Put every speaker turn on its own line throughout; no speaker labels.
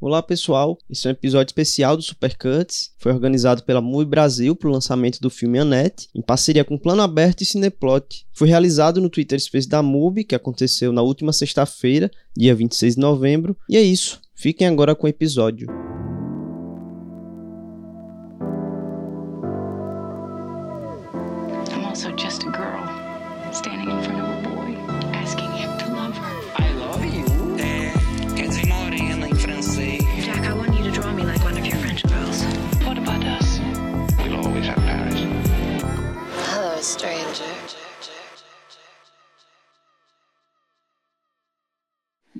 Olá pessoal, esse é um episódio especial do Supercuts. Foi organizado pela MUI Brasil para o lançamento do filme Annette, em parceria com Plano Aberto e Cineplot. Foi realizado no Twitter Space da MUBI, que aconteceu na última sexta-feira, dia 26 de novembro. E é isso, fiquem agora com o episódio.
I'm also just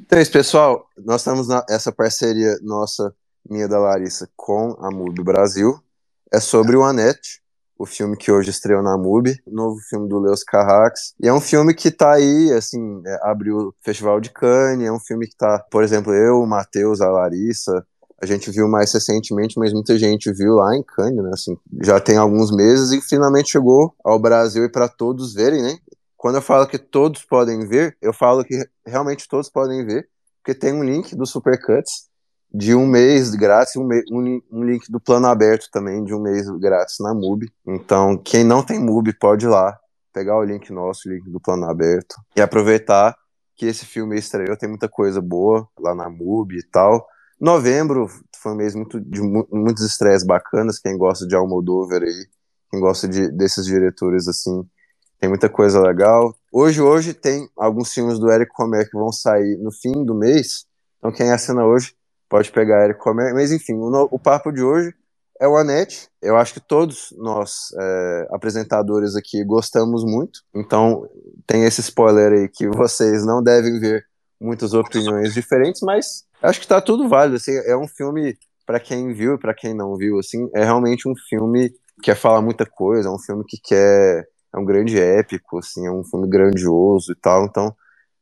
Então é isso, pessoal. Nós estamos nessa parceria nossa, minha da Larissa, com a MUBI Brasil. É sobre o Anete, o filme que hoje estreou na MUBI, novo filme do Leos Carrax. E é um filme que tá aí, assim, é, abriu o Festival de Cannes, é um filme que tá, por exemplo, eu, o Matheus, a Larissa, a gente viu mais recentemente, mas muita gente viu lá em Cannes, né, assim, já tem alguns meses e finalmente chegou ao Brasil e para todos verem, né? Quando eu falo que todos podem ver, eu falo que realmente todos podem ver, porque tem um link do Supercuts de um mês grátis, um, me- um li- um link do plano aberto também de um mês grátis na MUBI. Então, quem não tem MUBI pode ir lá, pegar o link nosso, o link do plano aberto, e aproveitar que esse filme estreou, tem muita coisa boa lá na MUBI e tal. Novembro foi um mês muito, de mu- muitos estreias bacanas, quem gosta de Almodóvar aí, quem gosta de, desses diretores assim, tem muita coisa legal. Hoje, hoje tem alguns filmes do Eric Romer que vão sair no fim do mês, então quem assina hoje pode pegar Eric Romer, mas enfim, o, o papo de hoje é o Anete. Eu acho que todos nós, é, apresentadores aqui, gostamos muito. Então, tem esse spoiler aí que vocês não devem ver muitas opiniões diferentes, mas acho que tá tudo válido. Assim, é um filme, para quem viu e para quem não viu, assim, é realmente um filme que quer falar muita coisa, é um filme que quer. É um grande épico, assim, é um filme grandioso e tal. Então,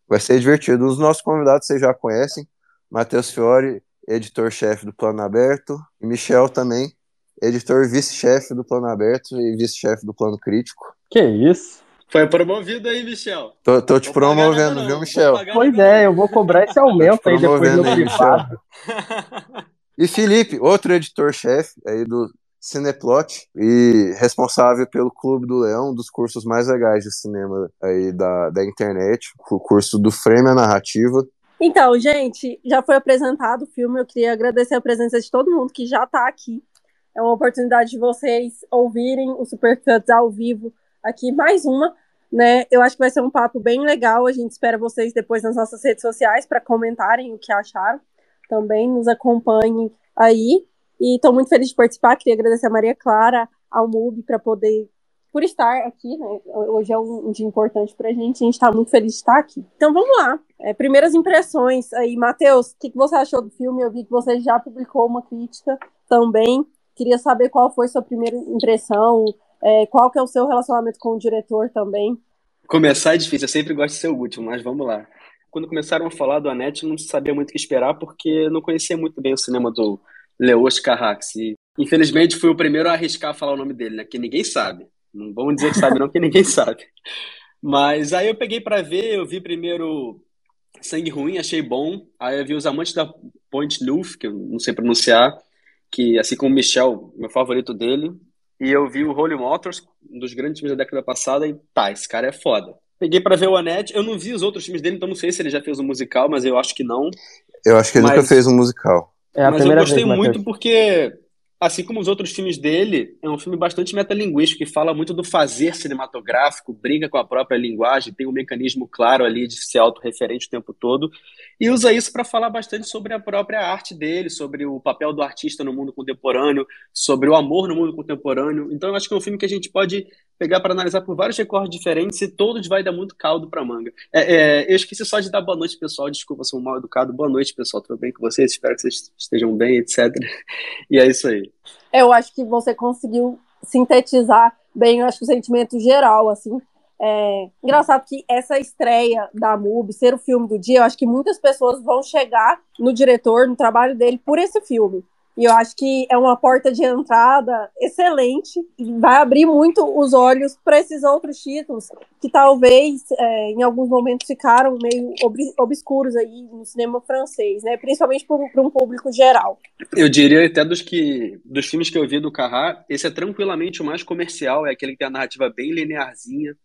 vai ser divertido. Os nossos convidados vocês já conhecem. Matheus Fiore, editor-chefe do Plano Aberto, e Michel também, editor vice-chefe do Plano Aberto e vice-chefe do Plano Crítico.
Que isso?
Foi promovido aí, Michel.
Tô, tô te promovendo,
não,
viu, Michel?
Pois é, eu vou cobrar esse aumento aí depois
aí,
privado.
E Felipe, outro editor-chefe aí do Cineplot e responsável pelo Clube do Leão, um dos cursos mais legais de cinema aí da, da internet, o curso do Frame Narrativa.
Então, gente, já foi apresentado o filme. Eu queria agradecer a presença de todo mundo que já está aqui. É uma oportunidade de vocês ouvirem o Supercuts ao vivo aqui, mais uma, né? Eu acho que vai ser um papo bem legal. A gente espera vocês depois nas nossas redes sociais para comentarem o que acharam. Também nos acompanhem aí. E estou muito feliz de participar. Queria agradecer a Maria Clara, ao MUB, para poder por estar aqui, né? Hoje é um, dia importante pra gente, a gente tá muito feliz de estar aqui. Então vamos lá. É, primeiras impressões aí, Matheus, o que, que você achou do filme? Eu vi que você já publicou uma crítica também. Queria saber qual foi sua primeira impressão, é, qual que é o seu relacionamento com o diretor também.
Começar é difícil, eu sempre gosto de ser o último, mas vamos lá. Quando começaram a falar do Anete, não sabia muito o que esperar, porque não conhecia muito bem o cinema do Leos Carrax. E, infelizmente, fui o primeiro a arriscar falar o nome dele, né? Que ninguém sabe. Não vamos dizer que sabe, não, que ninguém sabe. Mas aí eu peguei pra ver, eu vi primeiro Sangue Ruim, achei bom. Aí eu vi Os Amantes da Point Neuf, que eu não sei pronunciar, que assim como o Michel, meu favorito dele. E eu vi o Holy Motors, um dos grandes filmes da década passada, e tá, esse cara é foda. Peguei pra ver o Anete, eu não vi os outros filmes dele, então não sei se ele já fez um musical, mas eu acho que não.
Eu acho que ele
Mas-
nunca fez um musical.
É a
mas eu
primeira
gostei
vez,
muito porque, assim como os outros filmes dele, é um filme bastante metalinguístico, que fala muito do fazer cinematográfico, brinca com a própria linguagem, tem um mecanismo claro ali de ser autorreferente o tempo todo, e usa isso para falar bastante sobre a própria arte dele, sobre o papel do artista no mundo contemporâneo, sobre o amor no mundo contemporâneo. Então, eu acho que é um filme que a gente pode pegar para analisar por vários recortes diferentes e todos vai dar muito caldo para manga. É, é, eu esqueci só de dar boa noite, pessoal. Desculpa, sou mal educado. Boa noite, pessoal. Tudo bem com vocês? Espero que vocês estejam bem, etc. E é isso aí.
Eu acho que você conseguiu sintetizar bem, eu acho o sentimento geral, assim. É, engraçado que essa estreia da MUBI, ser o filme do dia, eu acho que muitas pessoas vão chegar no diretor, no trabalho dele, por esse filme. E eu acho que é uma porta de entrada excelente e vai abrir muito os olhos para esses outros títulos que talvez é, em alguns momentos ficaram meio ob obscuros aí no cinema francês, né? Principalmente para um público geral.
Eu diria até dos que dos filmes que eu vi do Carrá, esse é tranquilamente o mais comercial, é aquele que tem a narrativa bem linearzinha,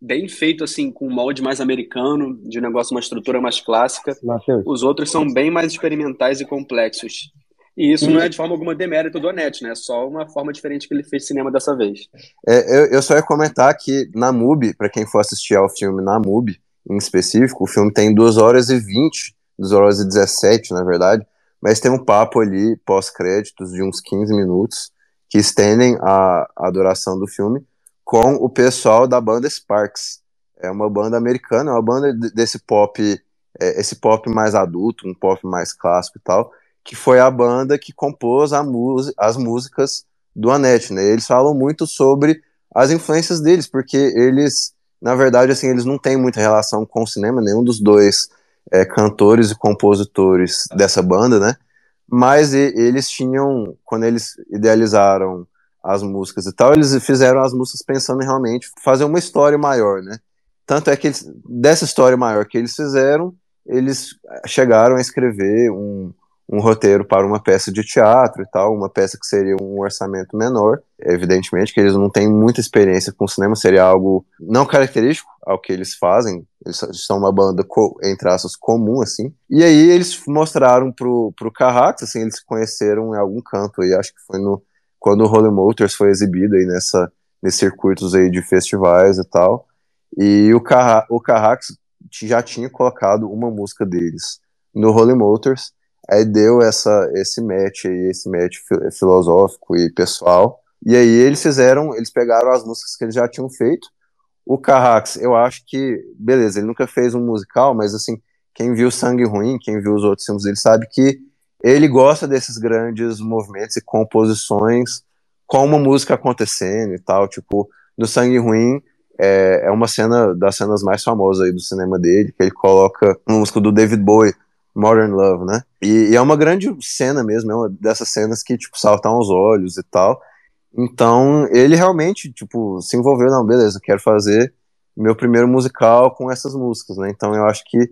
bem feito assim com um molde mais americano, de um negócio uma estrutura mais clássica.
Mateus.
Os outros são bem mais experimentais e complexos. E isso não é de forma alguma demérito do Anete, né? É só uma forma diferente que ele fez cinema dessa vez.
É, eu, eu só ia comentar que na MUBI, para quem for assistir ao filme na MUBI, em específico, o filme tem 2 horas e 20, 2 horas e 17, na verdade, mas tem um papo ali, pós-créditos, de uns 15 minutos, que estendem a, a duração do filme, com o pessoal da banda Sparks. É uma banda americana, é uma banda desse pop, é, esse pop mais adulto, um pop mais clássico e tal, que foi a banda que compôs as músicas do Anete, né? Eles falam muito sobre as influências deles, porque eles, na verdade, assim, eles não têm muita relação com o cinema, nenhum dos dois é, cantores e compositores dessa banda, né? Mas e, eles tinham, quando eles idealizaram as músicas e tal, eles fizeram as músicas pensando em realmente fazer uma história maior, né? Tanto é que eles, dessa história maior que eles fizeram, eles chegaram a escrever um, um roteiro para uma peça de teatro e tal, uma peça que seria um orçamento menor, evidentemente que eles não têm muita experiência com cinema, seria algo não característico ao que eles fazem, eles são uma banda, entre aspas, comum, assim, e aí eles mostraram pro, pro Carrax, assim, eles conheceram em algum canto aí, acho que foi no, quando o Holy Motors foi exibido aí nessa, nesses circuitos aí de festivais e tal, e o, Carra, o Carrax já tinha colocado uma música deles no Holy Motors, Aí deu essa, esse match aí, esse match filosófico e pessoal. E aí eles fizeram, eles pegaram as músicas que eles já tinham feito. O Carrax, eu acho que, beleza, ele nunca fez um musical, mas assim, quem viu Sangue Ruim, quem viu os outros filmes, ele sabe que ele gosta desses grandes movimentos e composições com uma música acontecendo e tal, tipo, no Sangue Ruim é, é uma cena das cenas mais famosas aí do cinema dele, que ele coloca uma música do David Bowie, Modern Love, né? E, e, é uma grande cena mesmo, é uma dessas cenas que, tipo, saltam aos olhos e tal. Então, ele realmente, tipo, se envolveu, não, beleza, quero fazer meu primeiro musical com essas músicas, né? Então, eu acho que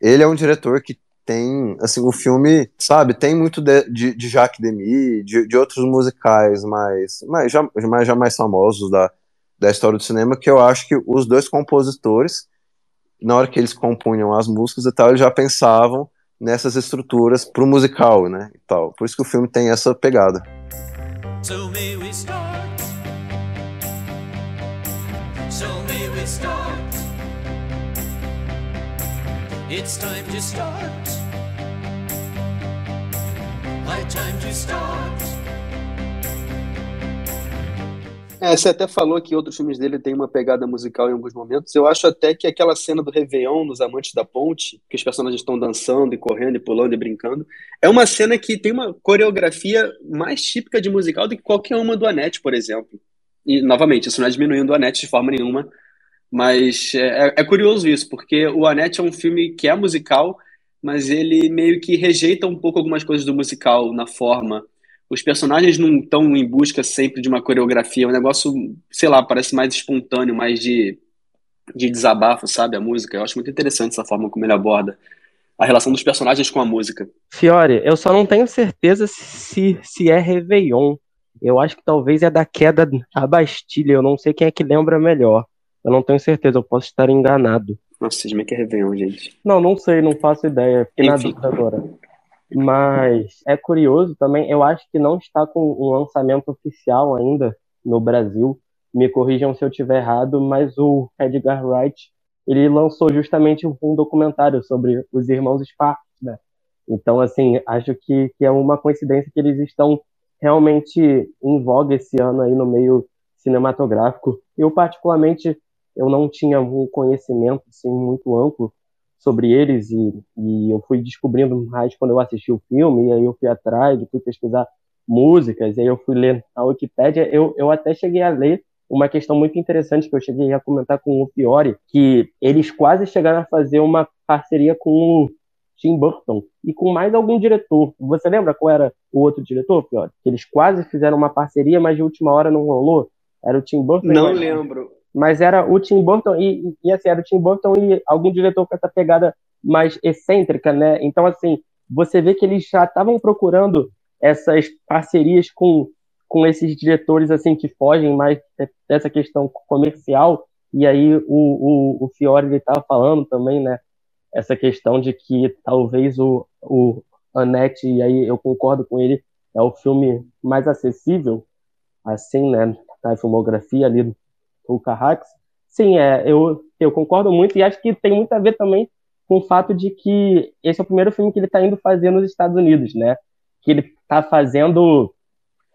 ele é um diretor que tem, assim, o filme, sabe, tem muito de, de, de Jacques Demy, de, de outros musicais mais, mais, já, mais, já mais famosos da, da história do cinema, que eu acho que os dois compositores, na hora que eles compunham as músicas e tal, eles já pensavam nessas estruturas pro musical, né, e tal. Por isso que o filme tem essa pegada. So may we start. So may we start. It's time to start.
High time to start. É, você até falou que outros filmes dele têm uma pegada musical em alguns momentos. Eu acho até que aquela cena do Réveillon nos Amantes da Ponte, que os personagens estão dançando e correndo e pulando e brincando, é uma cena que tem uma coreografia mais típica de musical do que qualquer uma do Anete, por exemplo. E, novamente, isso não é diminuindo o Anete de forma nenhuma, mas é, é, é curioso isso, porque o Anete é um filme que é musical, mas ele meio que rejeita um pouco algumas coisas do musical na forma os personagens não estão em busca sempre de uma coreografia, é um negócio, sei lá, parece mais espontâneo, mais de, de desabafo, sabe? A música. Eu acho muito interessante essa forma como ele aborda a relação dos personagens com a música.
Fiore, eu só não tenho certeza se, se é Réveillon. Eu acho que talvez é da queda da Bastilha. Eu não sei quem é que lembra melhor. Eu não tenho certeza, eu posso estar enganado.
Nossa, vocês é que é Réveillon, gente?
Não, não sei, não faço ideia. Fiquei na dúvida agora. Mas é curioso também, eu acho que não está com um lançamento oficial ainda no Brasil. Me corrijam se eu estiver errado, mas o Edgar Wright ele lançou justamente um documentário sobre os irmãos Sparks, né? Então, assim, acho que, que é uma coincidência que eles estão realmente em voga esse ano aí no meio cinematográfico. Eu, particularmente, eu não tinha um conhecimento assim, muito amplo sobre eles e, e eu fui descobrindo mais quando eu assisti o filme, e aí eu fui atrás, fui pesquisar músicas, e aí eu fui ler a Wikipédia, eu, eu até cheguei a ler uma questão muito interessante que eu cheguei a comentar com o Fiore, que eles quase chegaram a fazer uma parceria com o Tim Burton e com mais algum diretor. Você lembra qual era o outro diretor, Fiore? Que eles quase fizeram uma parceria, mas de última hora não rolou. Era o Tim Burton.
Não lembro.
Mas era o Tim Burton e, e assim, era o Tim Burton e algum diretor com essa pegada mais excêntrica, né? Então, assim, você vê que eles já estavam procurando essas parcerias com, com esses diretores, assim, que fogem mais dessa questão comercial. E aí o, o, o Fiore estava falando também, né? Essa questão de que talvez o, o Annette, e aí eu concordo com ele, é o filme mais acessível, assim, né? Da filmografia ali do Carrax. Sim, é, eu, eu concordo muito e acho que tem muito a ver também com o fato de que esse é o primeiro filme que ele está indo fazer nos Estados Unidos, né? Que ele está fazendo,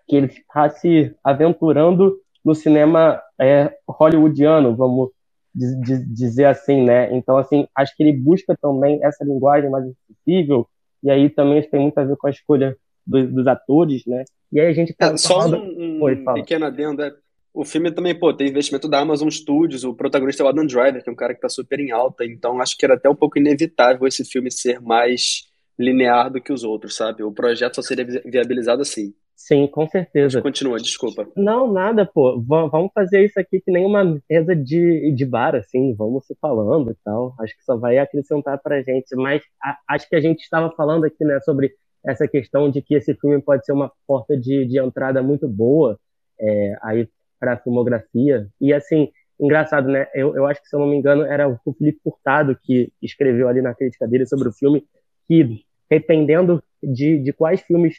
que ele está se aventurando no cinema é, hollywoodiano, vamos dizer assim, né? Então, assim, acho que ele busca também essa linguagem mais acessível e aí também tem muito a ver com a escolha dos, dos atores, né? E aí a gente tá
é, só falando... um, um pequeno adendo, é, o filme também, pô, tem investimento da Amazon Studios, o protagonista é o Adam Driver, que é um cara que tá super em alta, então acho que era até um pouco inevitável esse filme ser mais linear do que os outros, sabe? O projeto só seria viabilizado assim.
Sim, com certeza.
Continua, desculpa.
Não, nada, pô. V vamos fazer isso aqui que nem uma mesa de, de bar, assim, vamos se falando e tal. Acho que só vai acrescentar pra gente. Mas a, acho que a gente estava falando aqui, né, sobre essa questão de que esse filme pode ser uma porta de, de entrada muito boa é, aí para a filmografia. E assim, engraçado, né? Eu, eu acho que, se eu não me engano, era o Felipe Furtado que escreveu ali na crítica dele sobre o filme, que dependendo de, de quais filmes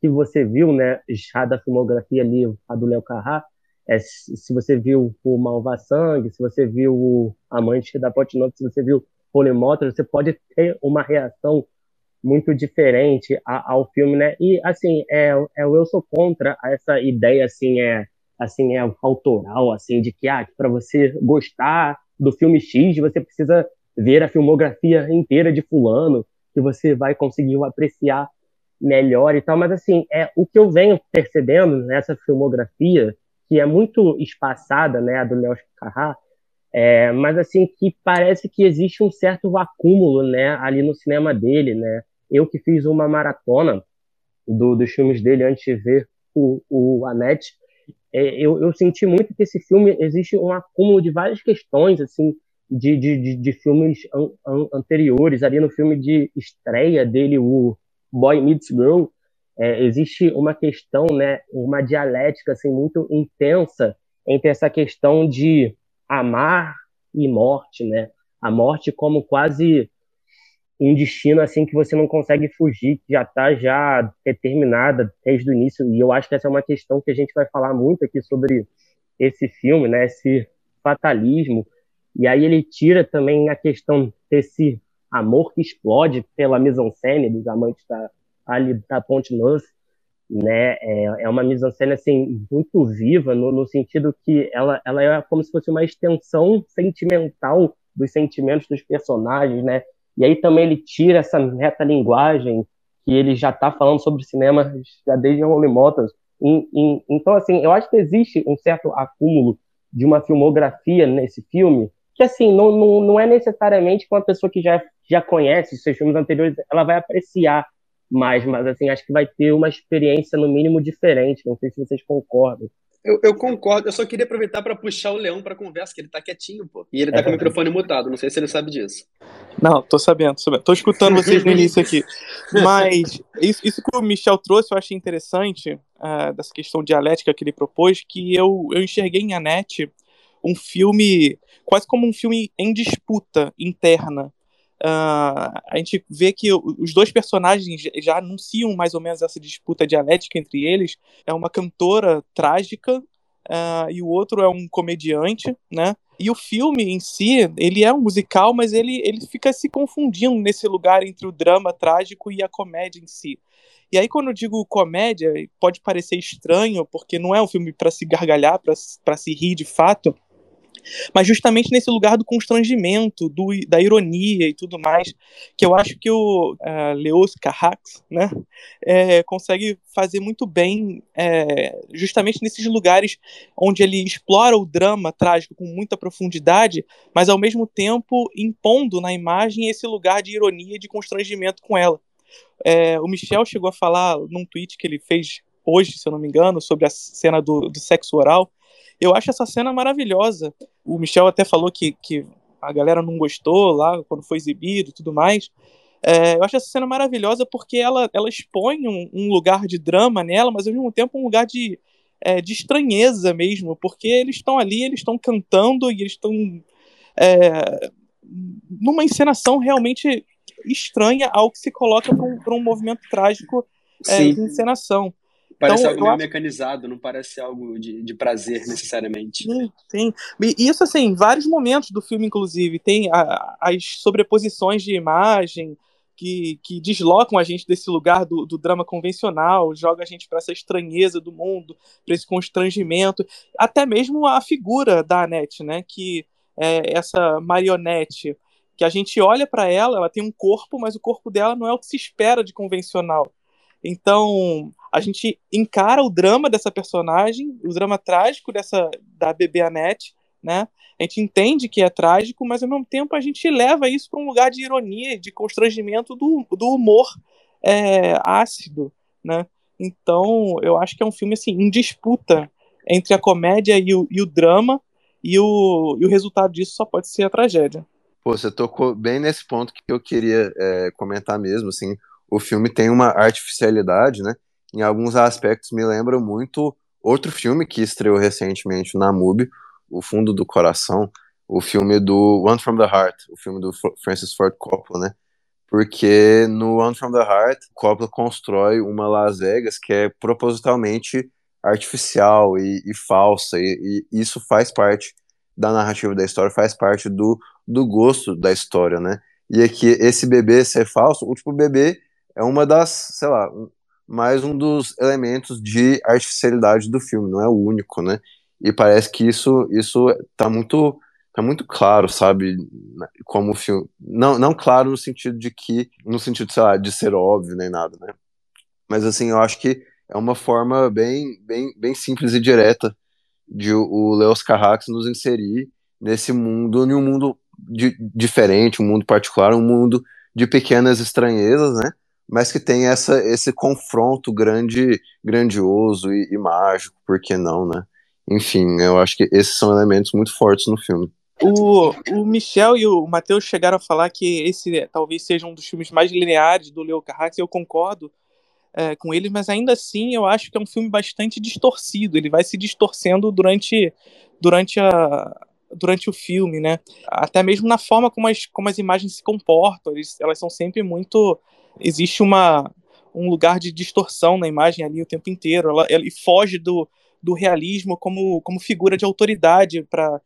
que você viu, né, já da filmografia ali, a do Léo Carrá, é, se você viu o Malva Sangue, se você viu o Amante da Noite, se você viu Polimotor, você pode ter uma reação muito diferente ao filme, né? E assim, é, é eu sou contra essa ideia assim é assim é autoral, assim de que ah, para você gostar do filme X, você precisa ver a filmografia inteira de fulano, que você vai conseguir apreciar melhor e tal, mas assim, é o que eu venho percebendo nessa filmografia, que é muito espaçada, né, a do Léo Carrá, é, mas assim, que parece que existe um certo acúmulo, né, ali no cinema dele, né, eu que fiz uma maratona do, dos filmes dele antes de ver o, o Annette, é, eu, eu senti muito que esse filme existe um acúmulo de várias questões, assim, de, de, de, de filmes an, an, anteriores, ali no filme de estreia dele, o Boy Meets Girl, é, existe uma questão, né, uma dialética assim muito intensa entre essa questão de amar e morte, né? A morte como quase um destino assim que você não consegue fugir, que já está já determinada desde o início. E eu acho que essa é uma questão que a gente vai falar muito aqui sobre esse filme, né? Esse fatalismo. E aí ele tira também a questão desse amor que explode pela mise-en-scène dos amantes da, ali da Ponte Neuf, né? É, é uma mise-en-scène assim muito viva no, no, sentido que ela, ela é como se fosse uma extensão sentimental dos sentimentos dos personagens, né? E aí também ele tira essa metalinguagem que ele já está falando sobre cinema já desde Holy Motors. Então, assim, eu acho que existe um certo acúmulo de uma filmografia nesse filme que assim, não, não, não é necessariamente que uma pessoa que já, já conhece seus filmes anteriores, ela vai apreciar mais, mas assim, acho que vai ter uma experiência no mínimo diferente, não sei se vocês concordam.
Eu, eu concordo, eu só queria aproveitar para puxar o Leão para conversa, que ele tá quietinho, pô. E ele tá é com o microfone mutado, não sei se ele sabe disso.
Não, tô sabendo, tô sabendo. Tô escutando vocês no início aqui. Mas isso, isso que o Michel trouxe eu achei interessante, uh, dessa questão dialética que ele propôs, que eu, eu enxerguei em Anete um filme quase como um filme em disputa interna. Uh, a gente vê que os dois personagens já anunciam mais ou menos essa disputa dialética entre eles. É uma cantora trágica uh, e o outro é um comediante, né? E o filme em si, ele é um musical, mas ele, ele fica se confundindo nesse lugar entre o drama trágico e a comédia em si. E aí, quando eu digo comédia, pode parecer estranho, porque não é um filme para se gargalhar, para se rir de fato, mas justamente nesse lugar do constrangimento, do, da ironia e tudo mais, que eu acho que o uh, Leos Carrax né, é, consegue fazer muito bem, é, justamente nesses lugares onde ele explora o drama trágico com muita profundidade, mas ao mesmo tempo impondo na imagem esse lugar de ironia e de constrangimento com ela. É, o Michel chegou a falar num tweet que ele fez hoje, se eu não me engano, sobre a cena do, do sexo oral. Eu acho essa cena maravilhosa. O Michel até falou que, que a galera não gostou lá quando foi exibido e tudo mais. É, eu acho essa cena maravilhosa porque ela, ela expõe um, um, lugar de drama nela, mas ao mesmo tempo um lugar de, é, de estranheza mesmo, porque eles estão ali, eles estão cantando e eles estão é, numa encenação realmente estranha ao que se coloca para um, um movimento trágico é, de encenação.
Parece
Então,
algo meio
acho-
mecanizado, não parece algo de, de prazer necessariamente.
Sim, sim. E isso, assim, em vários momentos do filme, inclusive, tem a- as sobreposições de imagem que, que deslocam a gente desse lugar do, do drama convencional, joga a gente para essa estranheza do mundo, para esse constrangimento, até mesmo a figura da Annette, né, que é essa marionete, que a gente olha para ela, ela tem um corpo, mas o corpo dela não é o que se espera de convencional. Então, a gente encara o drama dessa personagem, o drama trágico dessa da bebê Annette, né? A gente entende que é trágico, mas ao mesmo tempo a gente leva isso para um lugar de ironia, de constrangimento do, do humor é, ácido, né? Então, eu acho que é um filme assim em disputa entre a comédia e o, e o drama, e o, e o resultado disso só pode ser a tragédia.
Pô, você tocou bem nesse ponto que eu queria é, comentar mesmo, assim, o filme tem uma artificialidade, né? Em alguns aspectos me lembra muito outro filme que estreou recentemente na MUBI, O Fundo do Coração, o filme do One from the Heart, o filme do Fr- Francis Ford Coppola, né? Porque no One from the Heart, Coppola constrói uma Las Vegas que é propositalmente artificial e, e falsa, e, e isso faz parte da narrativa da história, faz parte do, do gosto da história, né? E aqui, esse bebê ser falso, o tipo bebê é uma das, sei lá, um- mais um dos elementos de artificialidade do filme, não é o único, né? E parece que isso, isso tá muito, tá muito claro, sabe? Como o filme. Não, não claro no sentido de que, no sentido, sei lá, de ser óbvio nem nada, né? Mas assim, eu acho que é uma forma bem, bem, bem simples e direta de o- Leos Carrax nos inserir nesse mundo, em um mundo di- diferente, um mundo particular, um mundo de pequenas estranhezas, né? Mas que tem essa, esse confronto grande, grandioso e, e mágico, por que não, né? Enfim, eu acho que esses são elementos muito fortes no filme.
O, o Michel e o Matheus chegaram a falar que esse talvez seja um dos filmes mais lineares do Leo Carrax, eu concordo é, com eles, mas ainda assim eu acho que é um filme bastante distorcido, ele vai se distorcendo durante, durante, a, durante o filme, né? Até mesmo na forma como as, como as imagens se comportam, eles, elas são sempre muito... Existe uma, um lugar de distorção na imagem ali o tempo inteiro, ela, ele foge do, do realismo como, como figura de autoridade para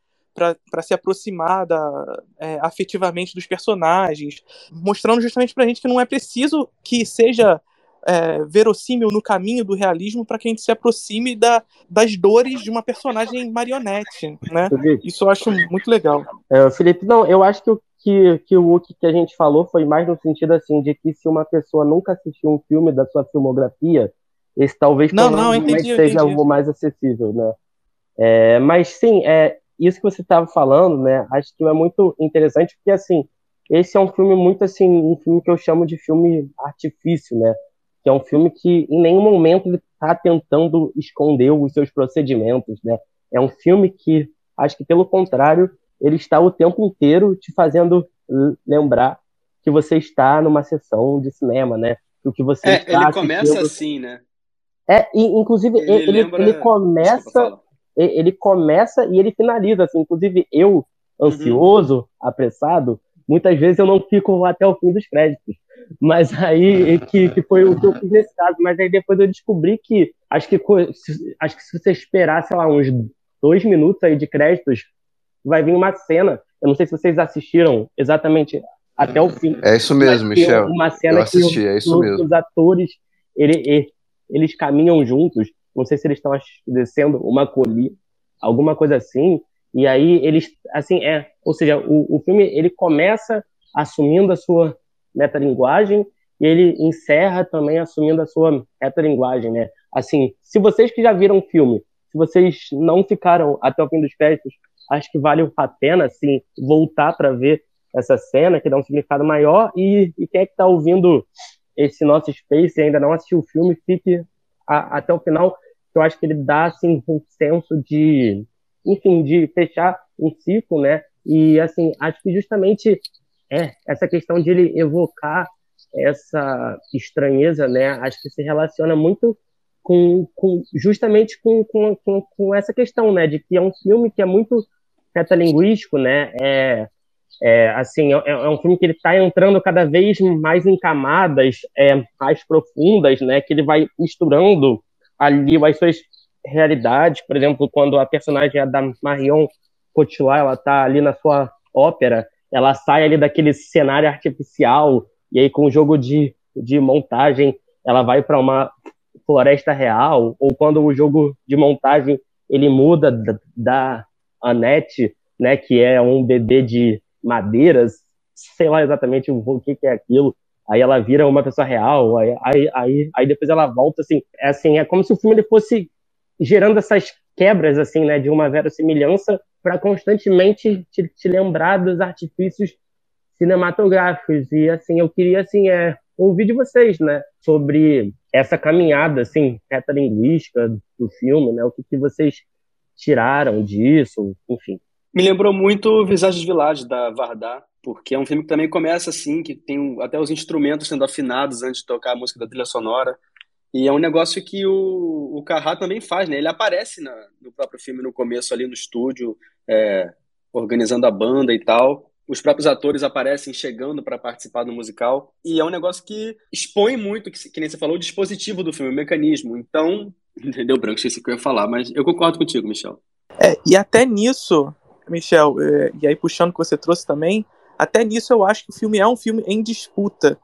para se aproximar da, é, afetivamente dos personagens, mostrando justamente pra gente que não é preciso que seja é, verossímil no caminho do realismo para que a gente se aproxime da, das dores de uma personagem marionete, né? Isso eu acho muito legal.
É, Felipe, não, eu acho que o que, que, o que que a gente falou foi mais no sentido assim, de que se uma pessoa nunca assistiu um filme da sua filmografia, esse talvez
Não, não, entendi,
seja algo mais acessível, né? É, mas sim, é, isso que você estava falando, né? Acho que é muito interessante, porque assim, esse é um filme muito assim, um filme que eu chamo de filme artifício, né? Que é um filme que em nenhum momento ele está tentando esconder os seus procedimentos, né? É um filme que, acho que pelo contrário, ele está o tempo inteiro te fazendo lembrar que você está numa sessão de cinema, né? O que você
É,
está
ele começa assim, né?
é, e, inclusive,
Ele
ele,
lembra-
ele começa. E- Ele começa e ele finaliza, assim. Inclusive, eu, ansioso, apressado, muitas vezes eu não fico até o fim dos créditos. Mas aí, que, que foi o que eu fiz nesse caso. Mas aí depois eu descobri que, acho que, acho que se você esperar, sei lá, uns dois minutos aí de créditos, vai vir uma cena. Eu não sei se vocês assistiram exatamente até o fim.
É isso mesmo, Michel.
Uma cena
Eu assisti,
que
é isso
os,
mesmo.
os atores, ele- ele- eles caminham juntos. Não sei se eles estão descendo uma colina, alguma coisa assim. E aí eles, assim, é. Ou seja, o, o filme ele começa assumindo a sua metalinguagem e ele encerra também assumindo a sua metalinguagem, né? Assim, se vocês que já viram o filme, se vocês não ficaram até o fim dos créditos, acho que vale a pena, assim, voltar para ver essa cena, que dá um significado maior. E, e quem é que está ouvindo esse nosso space e ainda não assistiu o filme, fique a, até o final, eu acho que ele dá assim um senso de, enfim, de fechar um ciclo, né? E assim, acho que justamente é essa questão de ele evocar essa estranheza, né? Acho que se relaciona muito com, com justamente com, com, com, essa questão, né? De que é um filme que é muito metalinguístico, né? É, é assim, é, é um filme que ele está entrando cada vez mais em camadas é, mais profundas, né? Que ele vai misturando ali as suas realidades, por exemplo, quando a personagem é da Marion Cotillard, ela está ali na sua ópera, ela sai ali daquele cenário artificial e aí com o jogo de, de montagem ela vai para uma floresta real, ou quando o jogo de montagem ele muda da, da Annette, né, que é um bebê de madeiras, sei lá exatamente o que, é aquilo, aí ela vira uma pessoa real, aí, aí, aí, aí, depois ela volta, assim, é assim, é como se o filme ele fosse gerando essas quebras, assim, né, de uma verossimilhança para constantemente te, te, lembrar dos artifícios cinematográficos, e, assim, eu queria, assim, é, ouvir de vocês, né, sobre essa caminhada, assim, linguística do filme, né, o que, que vocês tiraram disso, enfim.
Me lembrou muito Visage Village, da Vardar, porque é um filme que também começa assim, que tem até os instrumentos sendo afinados antes de tocar a música da trilha sonora. E é um negócio que o, o Carrá também faz, né? Ele aparece na, no próprio filme no começo ali no estúdio, é, organizando a banda e tal. Os próprios atores aparecem chegando para participar do musical. E é um negócio que expõe muito, que, que nem você falou, o dispositivo do filme, o mecanismo. Então, entendeu, Branco? Esqueci que eu ia falar, mas eu concordo contigo, Michel.
É, e até nisso, Michel, é, e aí puxando o que você trouxe também, até nisso eu acho que o filme é um filme em disputa,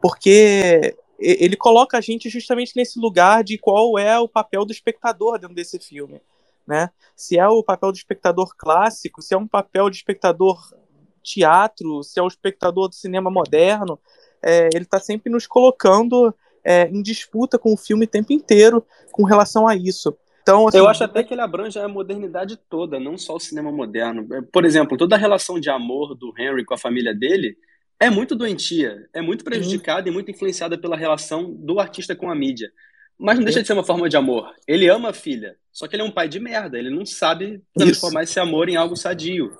porque ele coloca a gente justamente nesse lugar de qual é o papel do espectador dentro desse filme, né? Se é o papel do espectador clássico, se é um papel de espectador teatro, se é o espectador do cinema moderno, é, ele está sempre nos colocando é, em disputa com o filme o tempo inteiro com relação a isso. Então,
assim, eu acho até que ele abrange a modernidade toda, não só o cinema moderno. Por exemplo, toda a relação de amor do Henry com a família dele é muito doentia, é muito prejudicada uhum. e muito influenciada pela relação do artista com a mídia. Mas não deixa de ser uma forma de amor. Ele ama a filha, só que ele é um pai de merda. Ele não sabe transformar Isso. esse amor em algo sadio.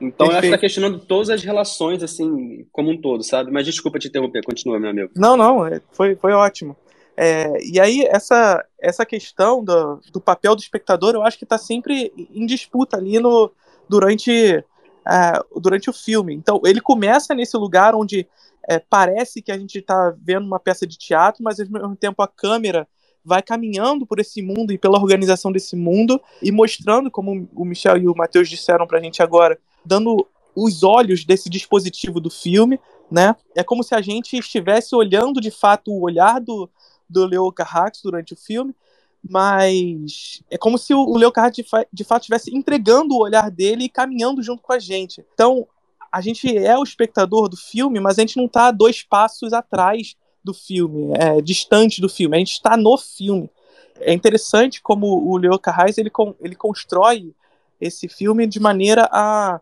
Então Perfeito. eu acho que tá questionando todas as relações, assim, como um todo, sabe? Mas desculpa te interromper, continua, meu amigo.
Não, não, é, foi, foi ótimo. É, e aí, essa, essa questão do, do papel do espectador, eu acho que está sempre em disputa ali no, durante, uh, durante o filme. Então, ele começa nesse lugar onde é, parece que a gente está vendo uma peça de teatro, mas ao mesmo tempo a câmera vai caminhando por esse mundo e pela organização desse mundo e mostrando, como o Michel e o Matheus disseram para a gente agora, dando os olhos desse dispositivo do filme, né? É como se a gente estivesse olhando de fato o olhar do, do Leo Carrax durante o filme, mas é como se o Leo Carrax de, fa de fato estivesse entregando o olhar dele e caminhando junto com a gente. Então, a gente é o espectador do filme, mas a gente não está dois passos atrás do filme, é, distante do filme, a gente está no filme. É interessante como o Leo Carrax ele, ele constrói esse filme de maneira a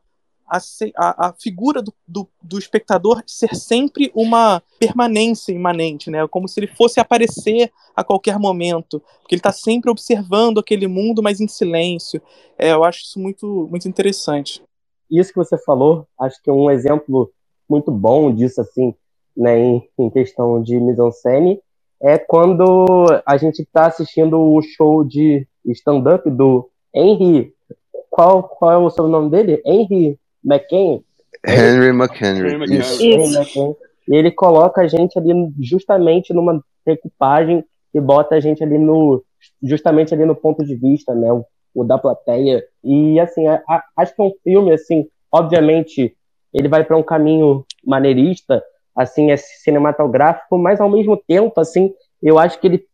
a, a, figura do, do, do, espectador ser sempre uma permanência imanente, né? Como se ele fosse aparecer a qualquer momento, porque ele está sempre observando aquele mundo, mas em silêncio. É, eu acho isso muito, muito interessante.
Isso que você falou, acho que é um exemplo muito bom disso, assim, né, em, em questão de mise-en-scène, é quando a gente está assistindo o show de stand-up do Henry. Qual, qual é o sobrenome dele? Henry McCain.
Henry McHenry.
Isso. Isso. E ele coloca a gente ali justamente numa decupagem e bota a gente ali no justamente ali no ponto de vista, né, o, o da plateia. E assim, a, a, acho que é um filme assim, obviamente, ele vai para um caminho maneirista, assim, é cinematográfico, mas ao mesmo tempo, assim, eu acho que ele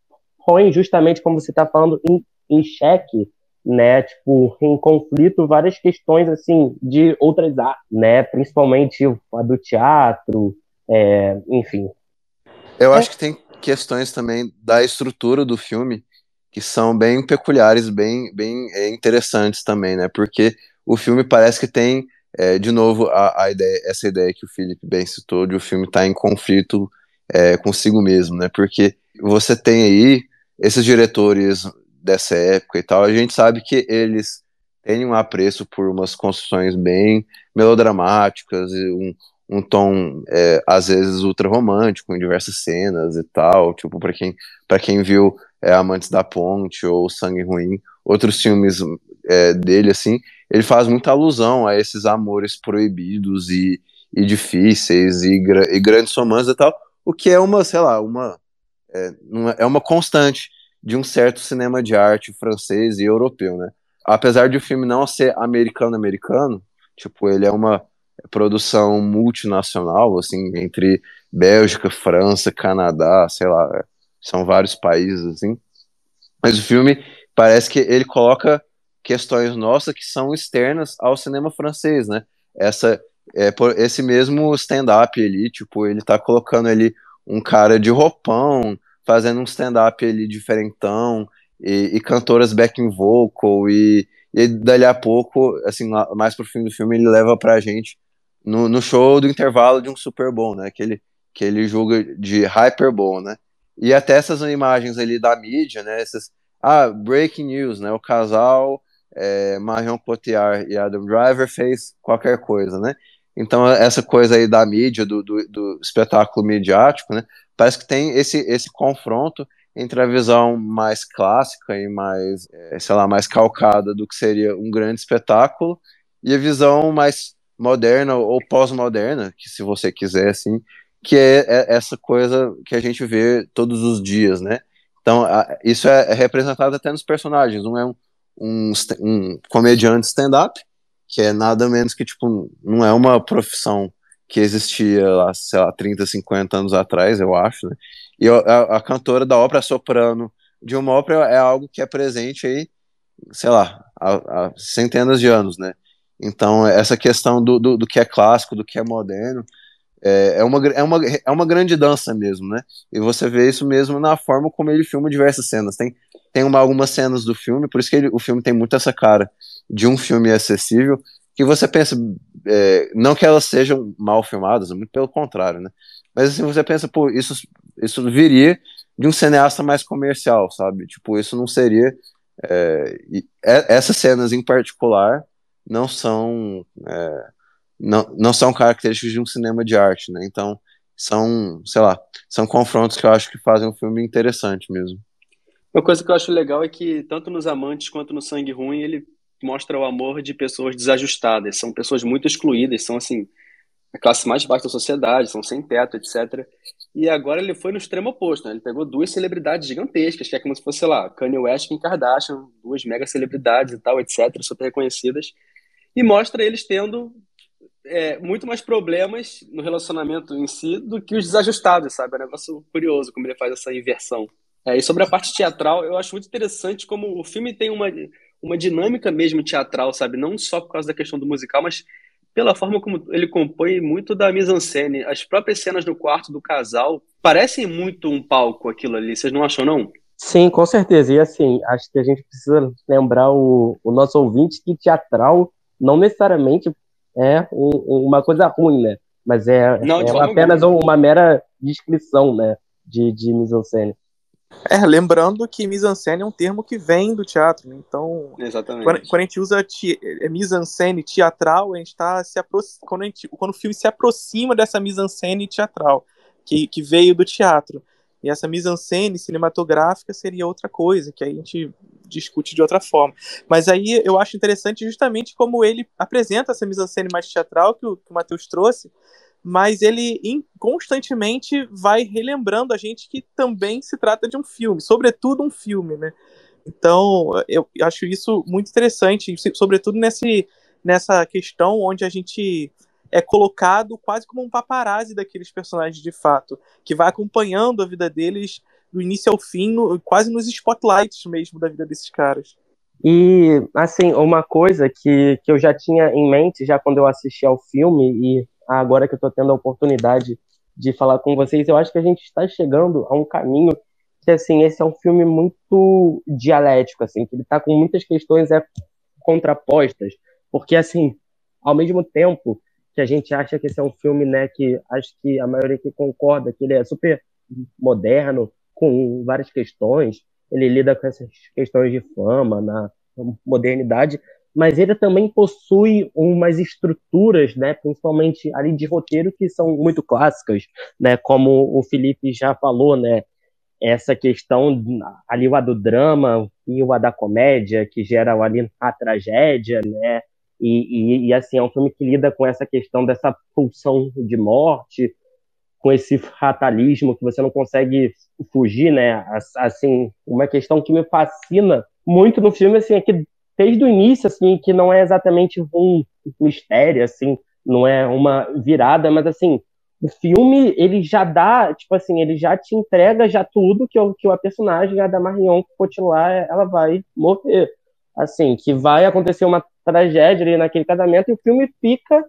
põe justamente como você está falando em, em xeque né, tipo, em conflito várias questões, assim, de outras artes, né, principalmente a do teatro, é, enfim.
Eu acho que tem questões também da estrutura do filme que são bem peculiares, bem, bem é, interessantes também, né, porque o filme parece que tem, é, de novo, a, a ideia, essa ideia que o Felipe bem citou, de o filme estar tá em conflito é, consigo mesmo, né? Porque você tem aí esses diretores dessa época e tal, a gente sabe que eles têm um apreço por umas construções bem melodramáticas, um, um tom é, às vezes ultra romântico em diversas cenas e tal, tipo para quem para quem viu é, Amantes da Ponte ou Sangue Ruim, outros filmes é, dele assim, ele faz muita alusão a esses amores proibidos e, e difíceis e, e grandes romances e tal, o que é uma, sei lá, uma é, é uma constante de um certo cinema de arte francês e europeu, né? Apesar de o filme não ser americano-americano, tipo, ele é uma produção multinacional, assim, entre Bélgica, França, Canadá, sei lá, são vários países, assim. Mas o filme parece que ele coloca questões nossas que são externas ao cinema francês, né? Essa, é, por esse mesmo stand-up ali, tipo, ele tá colocando ali um cara de roupão, fazendo um stand-up ali diferentão, e, e, cantoras backing vocal, e, e dali a pouco, assim, mais pro fim do filme, ele leva pra gente no, no show do intervalo de um Super Bowl, né, que ele, que ele julga de Hyper Bowl, né, e até essas imagens ali da mídia, né, essas, ah, breaking news, né, o casal é, Marion Cotillard e Adam Driver fez qualquer coisa, né, então, essa coisa aí da mídia, do, do, do, espetáculo midiático, né, parece que tem esse, esse confronto entre a visão mais clássica e mais, é, sei lá, mais calcada do que seria um grande espetáculo e a visão mais moderna ou pós-moderna, que se você quiser, assim, que é, é, essa coisa que a gente vê todos os dias, né? Então, isso é, é, representado até nos personagens. Um é um, um, um comediante stand-up, que é nada menos que, tipo, não é uma profissão que existia lá, sei lá, 30, 50 anos atrás, eu acho, né? E a, a cantora da ópera soprano de uma ópera é algo que é presente aí, sei lá, há, há centenas de anos, né? Então, essa questão do, do, do, que é clássico, do que é moderno, é, é, uma, é, uma, é uma grande dança mesmo, né? E você vê isso mesmo na forma como ele filma diversas cenas. Tem, tem uma, algumas cenas do filme, por isso que ele, o filme tem muito essa cara de um filme acessível, que você pensa, é, não que elas sejam mal filmadas, muito pelo contrário, né? Mas assim, você pensa, pô, isso, isso viria de um cineasta mais comercial, sabe? Tipo, isso não seria. É, é, essas cenas em particular não são. É, não, não são características de um cinema de arte, né? Então, são, sei lá, são confrontos que eu acho que fazem um filme interessante mesmo.
Uma coisa que eu acho legal é que, tanto nos Amantes quanto no Sangue Ruim, ele mostra o amor de pessoas desajustadas. São pessoas muito excluídas, são assim a classe mais baixa da sociedade, são sem teto, etc. E agora ele foi no extremo oposto, né? Ele pegou duas celebridades gigantescas, que é como se fosse, sei lá, Kanye West e Kardashian, duas mega celebridades e tal, etc., super reconhecidas, e mostra eles tendo é, muito mais problemas no relacionamento em si do que os desajustados, sabe? É um negócio curioso como ele faz essa inversão. É, e sobre a parte teatral, eu acho muito interessante como o filme tem uma, uma dinâmica mesmo teatral, sabe? Não só por causa da questão do musical, mas pela forma como ele compõe muito da mise-en-scène. As próprias cenas do quarto do casal parecem muito um palco aquilo ali, vocês não acham, não?
Sim, com certeza. E assim, acho que a gente precisa lembrar o, o nosso ouvinte que teatral não necessariamente é um, uma coisa ruim, né? Mas é, não, é apenas uma mera descrição, né? De, de mise-en-scène.
É, lembrando que mise-en-scène é um termo que vem do teatro, né? então
Exatamente.
Quando, quando, a gente usa é, mise-en-scène teatral, a gente está se quando, quando o filme se aproxima dessa mise-en-scène teatral que, que veio do teatro. E essa mise-en-scène cinematográfica seria outra coisa, que aí a gente discute de outra forma. Mas aí eu acho interessante justamente como ele apresenta essa mise-en-scène mais teatral que o, que o Matheus trouxe, mas ele constantemente vai relembrando a gente que também se trata de um filme, sobretudo um filme, né? Então, eu acho isso muito interessante, sobretudo nesse, nessa questão onde a gente é colocado quase como um paparazzi daqueles personagens de fato, que vai acompanhando a vida deles do início ao fim, no, quase nos spotlights mesmo da vida desses caras.
E, assim, uma coisa que, que eu já tinha em mente já quando eu assisti ao filme, e agora que eu estou tendo a oportunidade de falar com vocês, eu acho que a gente está chegando a um caminho que, assim, esse é um filme muito dialético, assim, que ele está com muitas questões é, contrapostas, porque, assim, ao mesmo tempo que a gente acha que esse é um filme, né, que acho que a maioria que concorda que ele é super moderno, com várias questões, ele lida com essas questões de fama, na modernidade, mas ele também possui umas estruturas, né, principalmente ali de roteiro que são muito clássicas, né, como o Felipe já falou, né, essa questão ali o do drama e o da comédia que gera ali a tragédia, né, e, e, e, assim é um filme que lida com essa questão dessa pulsão de morte, com esse fatalismo que você não consegue fugir, né, assim uma questão que me fascina muito no filme assim é que desde o início, assim, que não é exatamente um mistério, assim, não é uma virada, mas assim, o filme, ele já dá, tipo assim, ele já te entrega já tudo que, que a personagem, a da Marion Cotillard, ela vai morrer. Assim, que vai acontecer uma tragédia ali naquele casamento e o filme fica,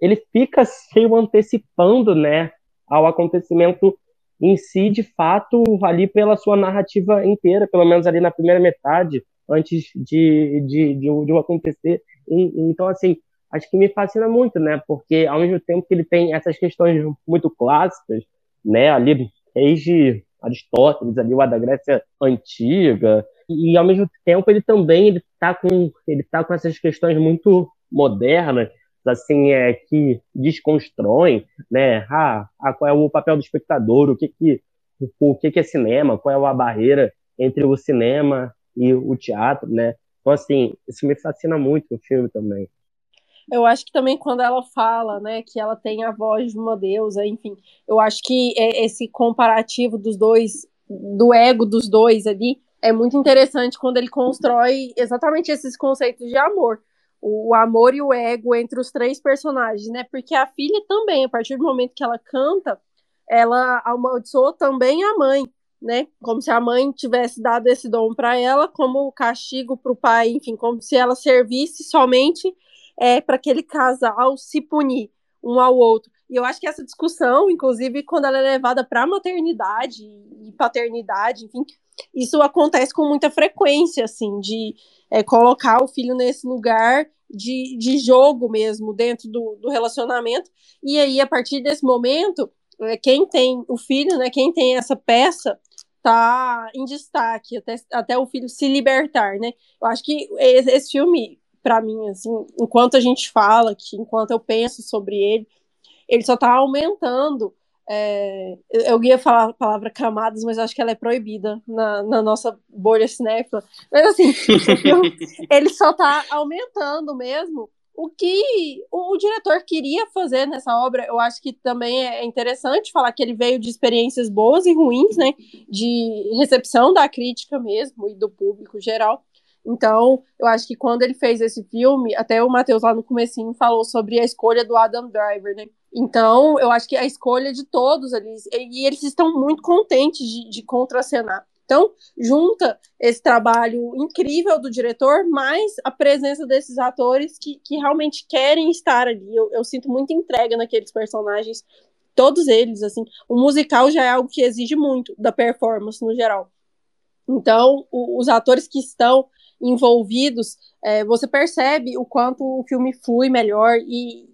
ele fica se antecipando, né, ao acontecimento em si, de fato, ali pela sua narrativa inteira, pelo menos ali na primeira metade, antes de, de, de, de acontecer. E, então, assim, acho que me fascina muito, né? Porque ao mesmo tempo que ele tem essas questões muito clássicas, né? Ali desde Aristóteles, ali o da Grécia antiga, e, ao mesmo tempo ele também ele tá com ele tá com essas questões muito modernas, assim é que desconstroem, né? Ah, ah, qual é o papel do espectador? O que que o que que é cinema? Qual é a barreira entre o cinema e o teatro, né? Então, assim, isso me fascina muito no filme também.
Eu acho que também quando ela fala, né, que ela tem a voz de uma deusa, enfim, eu acho que esse comparativo dos dois, do ego dos dois ali, é muito interessante quando ele constrói exatamente esses conceitos de amor. O, amor e o ego entre os três personagens, né? Porque a filha também, a partir do momento que ela canta, ela amaldiçoou também a mãe né? Como se a mãe tivesse dado esse dom para ela, como castigo para o pai, enfim, como se ela servisse somente é, para aquele casal se punir um ao outro. E eu acho que essa discussão, inclusive, quando ela é levada para maternidade e paternidade, enfim, isso acontece com muita frequência, assim, de é, colocar o filho nesse lugar de, de jogo mesmo dentro do, do relacionamento. E aí, a partir desse momento, é, quem tem o filho, né, quem tem essa peça, tá em destaque até, até o filho se libertar, né? Eu acho que esse, filme, para mim, assim, enquanto a gente fala, que enquanto eu penso sobre ele, ele só tá aumentando. É, eu ia falar a palavra camadas, mas acho que ela é proibida na, na nossa bolha cinéfila. Mas assim, ele só tá aumentando mesmo o que o, o, diretor queria fazer nessa obra, eu acho que também é interessante falar que ele veio de experiências boas e ruins, né? De recepção da crítica mesmo e do público geral. Então, eu acho que quando ele fez esse filme, até o Matheus lá no comecinho falou sobre a escolha do Adam Driver, né? Então, eu acho que a escolha de todos ali, e eles estão muito contentes de, de contracenar. Então, junta esse trabalho incrível do diretor, mais a presença desses atores que, que realmente querem estar ali. Eu, eu sinto muita entrega naqueles personagens, todos eles, assim. O musical já é algo que exige muito da performance no geral. Então, o, os atores que estão envolvidos, é, você percebe o quanto o filme flui melhor e,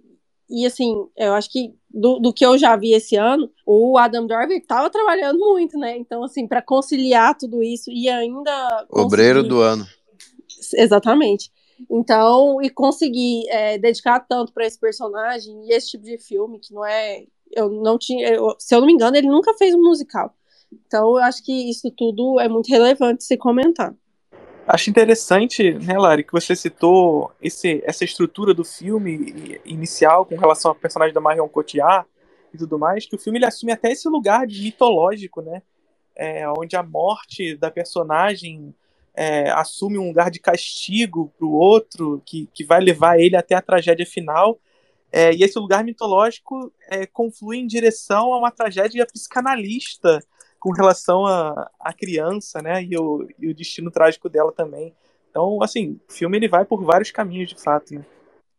e assim, eu acho que do, do que eu já vi esse ano, o Adam Driver estava trabalhando muito, né? Então, assim, para conciliar tudo isso e ainda.
Obreiro do ano.
Exatamente. Então, e conseguir é, dedicar tanto para esse personagem e esse tipo de filme, que não é. Eu não tinha. Eu, se eu não me engano, ele nunca fez um musical. Então, eu acho que isso tudo é muito relevante se comentar.
Acho interessante, né, Lari, que você citou esse, essa estrutura do filme inicial com relação ao personagem da Marion Cotillard e tudo mais, que o filme ele assume até esse lugar mitológico, né? É, onde a morte da personagem é, assume um lugar de castigo para o outro, que, que vai levar ele até a tragédia final. É, e esse lugar mitológico é, conflui em direção a uma tragédia psicanalista com relação à criança, né? E o, e o destino trágico dela também. Então, assim, o filme ele vai por vários caminhos, de fato, né?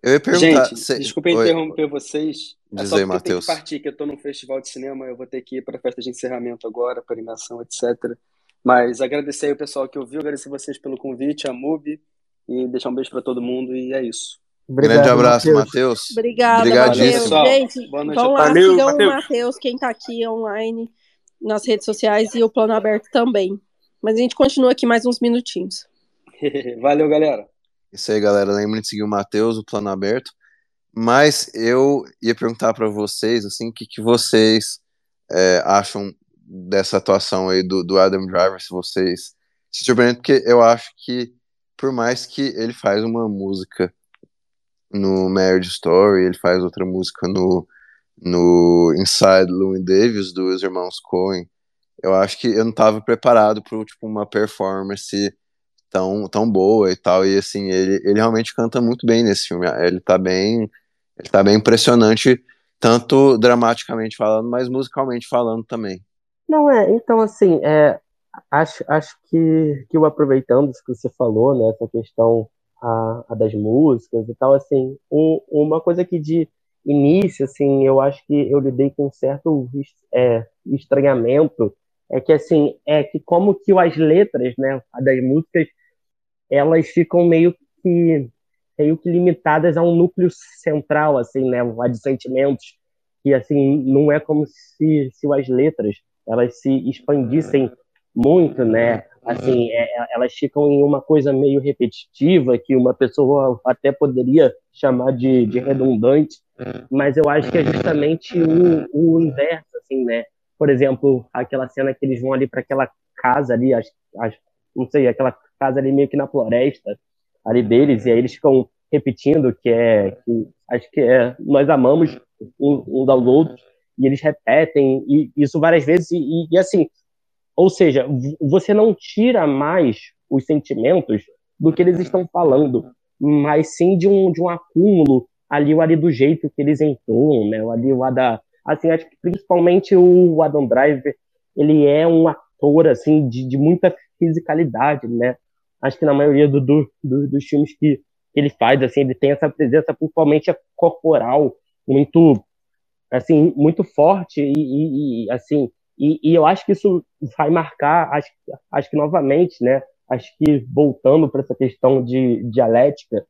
Eu ia perguntar.
Gente, se... desculpa Oi. interromper vocês.
É Diz é aí, Matheus.
Eu partir, que eu tô num festival de cinema, eu vou ter que ir para a festa de encerramento agora, para animação, etc. Mas agradecer aí o pessoal que ouviu, agradecer vocês pelo convite, a MUBI, e deixar um beijo para todo mundo, e é isso.
Grande abraço, Matheus.
Obrigada,
Obrigadíssimo.
Matheus. Gente,
Boa noite
vão
a
lá.
Valeu,
sigam
Matheus.
o Matheus, quem tá aqui online, nas redes sociais e o Plano Aberto também. Mas a gente continua aqui mais uns minutinhos.
Valeu, galera.
Isso aí, galera. Lembrem de seguir o Matheus, o Plano Aberto. Mas eu ia perguntar para vocês, assim, o que, que vocês é, acham dessa atuação aí do, do Adam Driver, se vocês se surpreendem, porque eu acho que, por mais que ele faz uma música no Marriage Story, ele faz outra música no, no Inside Louis Davis, dos irmãos Coen, eu acho que eu não estava preparado para tipo, uma performance tão, tão boa e tal, e assim, ele, ele realmente canta muito bem nesse filme, ele tá bem, ele tá bem impressionante, tanto dramaticamente falando, mas musicalmente falando também.
Não, é, então assim, é, acho, acho que, que eu aproveitando isso que você falou, né, essa questão a, a das músicas e tal, assim, um, uma coisa que de início, assim, eu acho que eu lidei com um certo é, estranhamento, é que assim, é que como que as letras, né, das músicas, elas ficam meio que meio que limitadas a um núcleo central, assim, né, a de sentimentos, que assim, não é como se, se as letras elas se expandissem muito, né? Assim, é, elas ficam em uma coisa meio repetitiva que uma pessoa até poderia chamar de, de redundante, mas eu acho que é justamente o, o inverso, assim, né? Por exemplo, aquela cena que eles vão ali para aquela casa ali, as, as, não sei, aquela casa ali meio que na floresta ali deles, e aí eles ficam repetindo que é, que, acho que é, nós amamos uns aos outros, e eles repetem e isso várias vezes e, e, assim ou seja você não tira mais os sentimentos do que eles estão falando mas sim de um de um acúmulo ali o ali do jeito que eles entoam né? Ali o da assim acho que principalmente o Adam Driver ele é um ator assim de, de muita fisicalidade né? Acho que na maioria do, do, do, dos filmes que ele faz assim ele tem essa presença principalmente corporal muito assim muito forte e, e, e assim e, e, eu acho que isso vai marcar acho, acho que novamente né acho que voltando para essa questão de dialética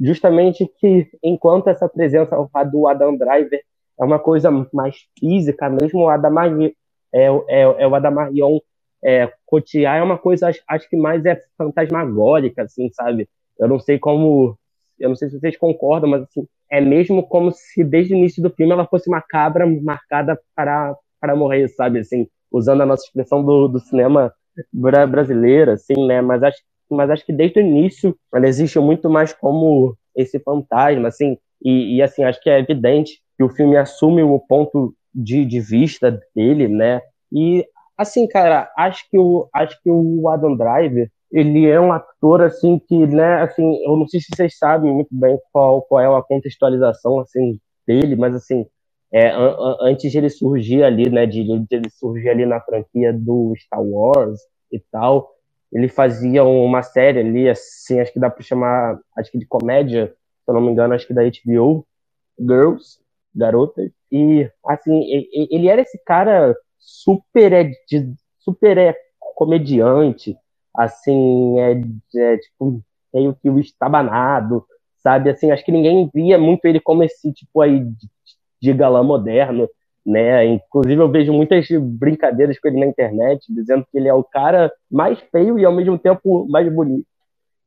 justamente que enquanto essa presença do Adam Driver é uma coisa mais física mesmo o Adamarion é, é, é o Adamarion é, Cotillard é uma coisa acho, acho que mais é fantasmagórica assim sabe? Eu não sei como eu não sei se vocês concordam mas assim é mesmo como se desde o início do filme ela fosse uma cabra marcada para, para morrer, sabe? Assim, usando a nossa expressão do, do cinema bra brasileiro, assim, né? Mas acho, mas acho que desde o início ela existe muito mais como esse fantasma, assim, e, e assim, acho que é evidente que o filme assume o ponto de, de vista dele, né? E assim, cara, acho que o acho que o Adam Driver ele é um ator assim que, né, assim, eu não sei se vocês sabem muito bem qual, qual é a contextualização assim dele, mas assim, é, an an antes de ele surgir ali, né, de, de, ele surgir ali na franquia do Star Wars e tal, ele fazia uma série ali, assim, acho que dá para chamar, acho que de comédia, se eu não me engano, acho que da HBO, Girls, Garotas, e assim, ele era esse cara super, é, super é, comediante, assim, é, é tipo, meio que o estabanado, sabe? Assim, acho que ninguém via muito ele como esse tipo aí de galã moderno, né? Inclusive eu vejo muitas brincadeiras com ele na internet, dizendo que ele é o cara mais feio e ao mesmo tempo mais bonito.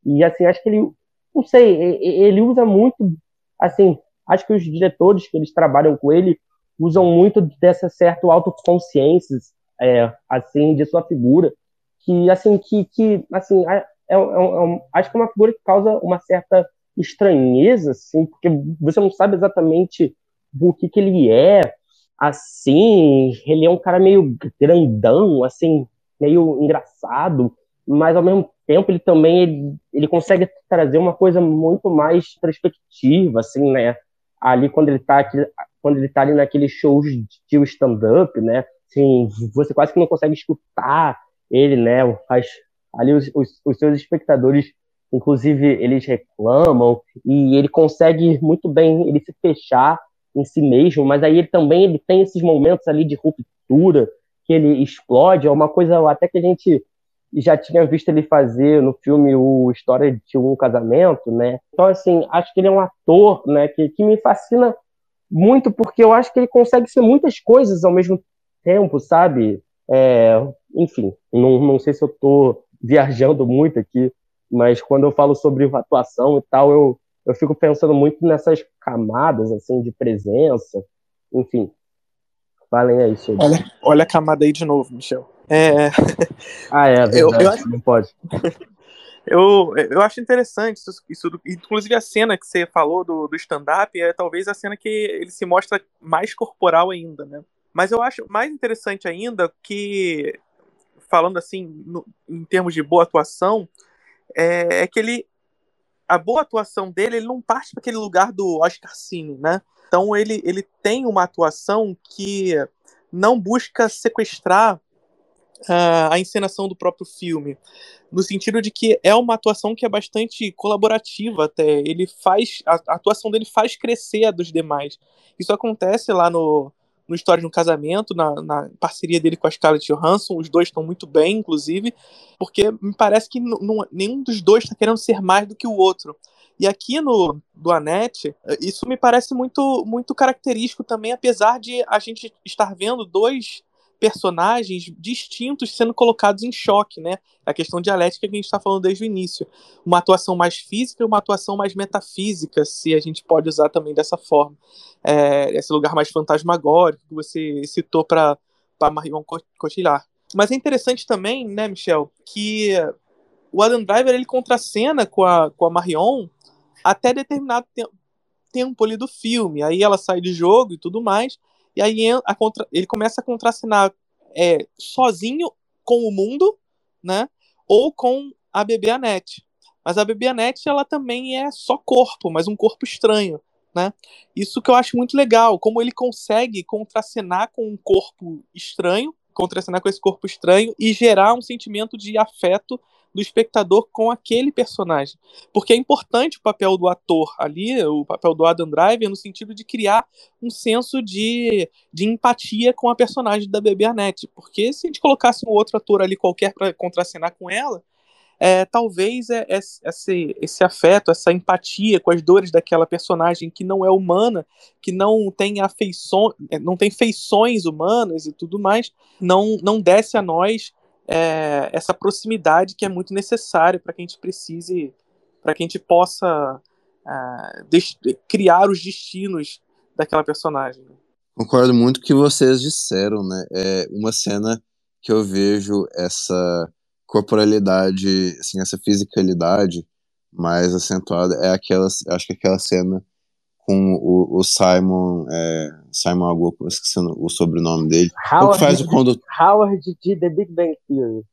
E assim, acho que ele, não sei, ele usa muito, assim, acho que os diretores que eles trabalham com ele usam muito dessa certa autoconsciência, é, assim, de sua figura, que assim que, que assim é, é, é, acho que é uma figura que causa uma certa estranheza assim porque você não sabe exatamente do que que ele é assim ele é um cara meio grandão assim meio engraçado mas ao mesmo tempo ele também ele, ele consegue trazer uma coisa muito mais perspectiva assim né? Ali quando ele tá aqui, quando ele tá ali naqueles shows de stand-up né? Assim você quase que não consegue escutar ele, né, ali os, os, os, seus espectadores, inclusive, eles reclamam e ele consegue muito bem ele se fechar em si mesmo, mas aí ele também ele tem esses momentos ali de ruptura que ele explode, é uma coisa até que a gente já tinha visto ele fazer no filme o História de um Casamento, né? Então, assim, acho que ele é um ator, né, que, que me fascina muito, porque eu acho que ele consegue ser muitas coisas ao mesmo tempo, sabe? É, enfim, não, não sei se eu tô viajando muito aqui, mas quando eu falo sobre atuação e tal, eu, eu fico pensando muito nessas camadas, assim, de presença, enfim. Falem aí sobre
Olha, olha a camada aí de novo, Michel. É...
Ah, é, verdade,
Eu- eu acho-
não pode.
Eu, eu acho interessante isso, isso do- inclusive a cena que você falou do, do stand-up é talvez a cena que ele se mostra mais corporal ainda, né? Mas eu acho mais interessante ainda que, falando assim, no- em termos de boa atuação, é, é que ele, a boa atuação dele, ele não parte para aquele lugar do Oscar Cine, né? Então ele, ele tem uma atuação que não busca sequestrar ah, a encenação do próprio filme, no sentido de que é uma atuação que é bastante colaborativa até. Ele faz a, a atuação dele faz crescer a dos demais. Isso acontece lá no no História de um Casamento, na, na parceria dele com a Scarlett Johansson, os dois estão muito bem, inclusive, porque me parece que nenhum dos dois está querendo ser mais do que o outro. E aqui no do Anete, eh, isso me parece muito muito característico também, apesar de a gente estar vendo dois personagens distintos sendo colocados em choque, né? A questão dialética que a gente está falando desde o início. Uma atuação mais física e uma atuação mais metafísica, se a gente pode usar também dessa forma. É, esse lugar mais fantasmagórico que você citou para Marion Cotillard. Mas é interessante também, né, Michel, que o Adam Driver ele contracena com a, com a Marion até determinado te- tempo ali do filme. Aí ela sai de jogo e tudo mais. E aí a contra- ele começa a contracenar é, sozinho com o mundo, né? Ou com a bebê Annette. Mas a bebê Annette, ela também é só corpo, mas um corpo estranho, né? Isso que eu acho muito legal, como ele consegue contracenar com um corpo estranho, contracenar com esse corpo estranho e gerar um sentimento de afeto do espectador com aquele personagem. Porque é importante o papel do ator ali, o papel do Adam Driver, no sentido de criar um senso de, de empatia com a personagem da Bebê Annette. Porque se a gente colocasse um outro ator ali qualquer para contracenar com ela, é, talvez é- é- esse, esse afeto, essa empatia com as dores daquela personagem que não é humana, que não tem afeições, não tem feições humanas e tudo mais, não, não desce a nós é, essa proximidade que é muito necessária para que a gente precise, para que a gente possa des- criar os destinos daquela personagem.
Concordo muito com o que vocês disseram, né? É uma cena que eu vejo essa corporalidade, assim, essa fisicalidade mais acentuada é aquela, acho que aquela cena com o, o Simon, é, Simon alguma coisa, esqueci o o sobrenome dele. o que faz o condutor
Howard de The Big Bang Theory.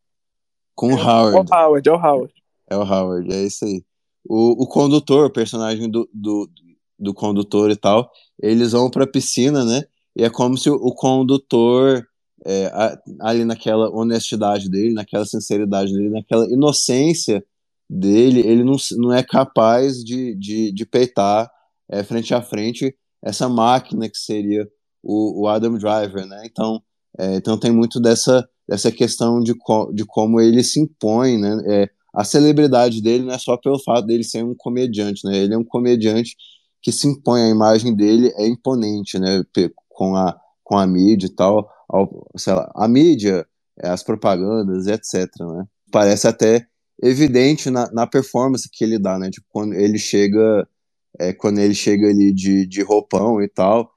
com o
É
Howard.
o Howard, é o Howard.
É o Howard, é isso aí. O, o condutor, o personagem do, do, do condutor e tal, eles vão pra piscina, né? E é como se o, o condutor, é, ali naquela honestidade dele, naquela sinceridade dele, naquela inocência dele, ele não, não é capaz de, de, de peitar é, frente a frente essa máquina que seria o, o Adam Driver, né? Então, é, então tem muito dessa, dessa questão de, co de como ele se impõe, né? É, a celebridade dele não é só pelo fato dele ser um comediante, né? Ele é um comediante que se impõe, a imagem dele é imponente, né? Com a, com a mídia e tal, ao- sei lá, a mídia, é, as propagandas, etc, né? Parece até evidente na, na performance que ele dá, né? Tipo, quando ele chega, é, quando ele chega ali de, de roupão e tal,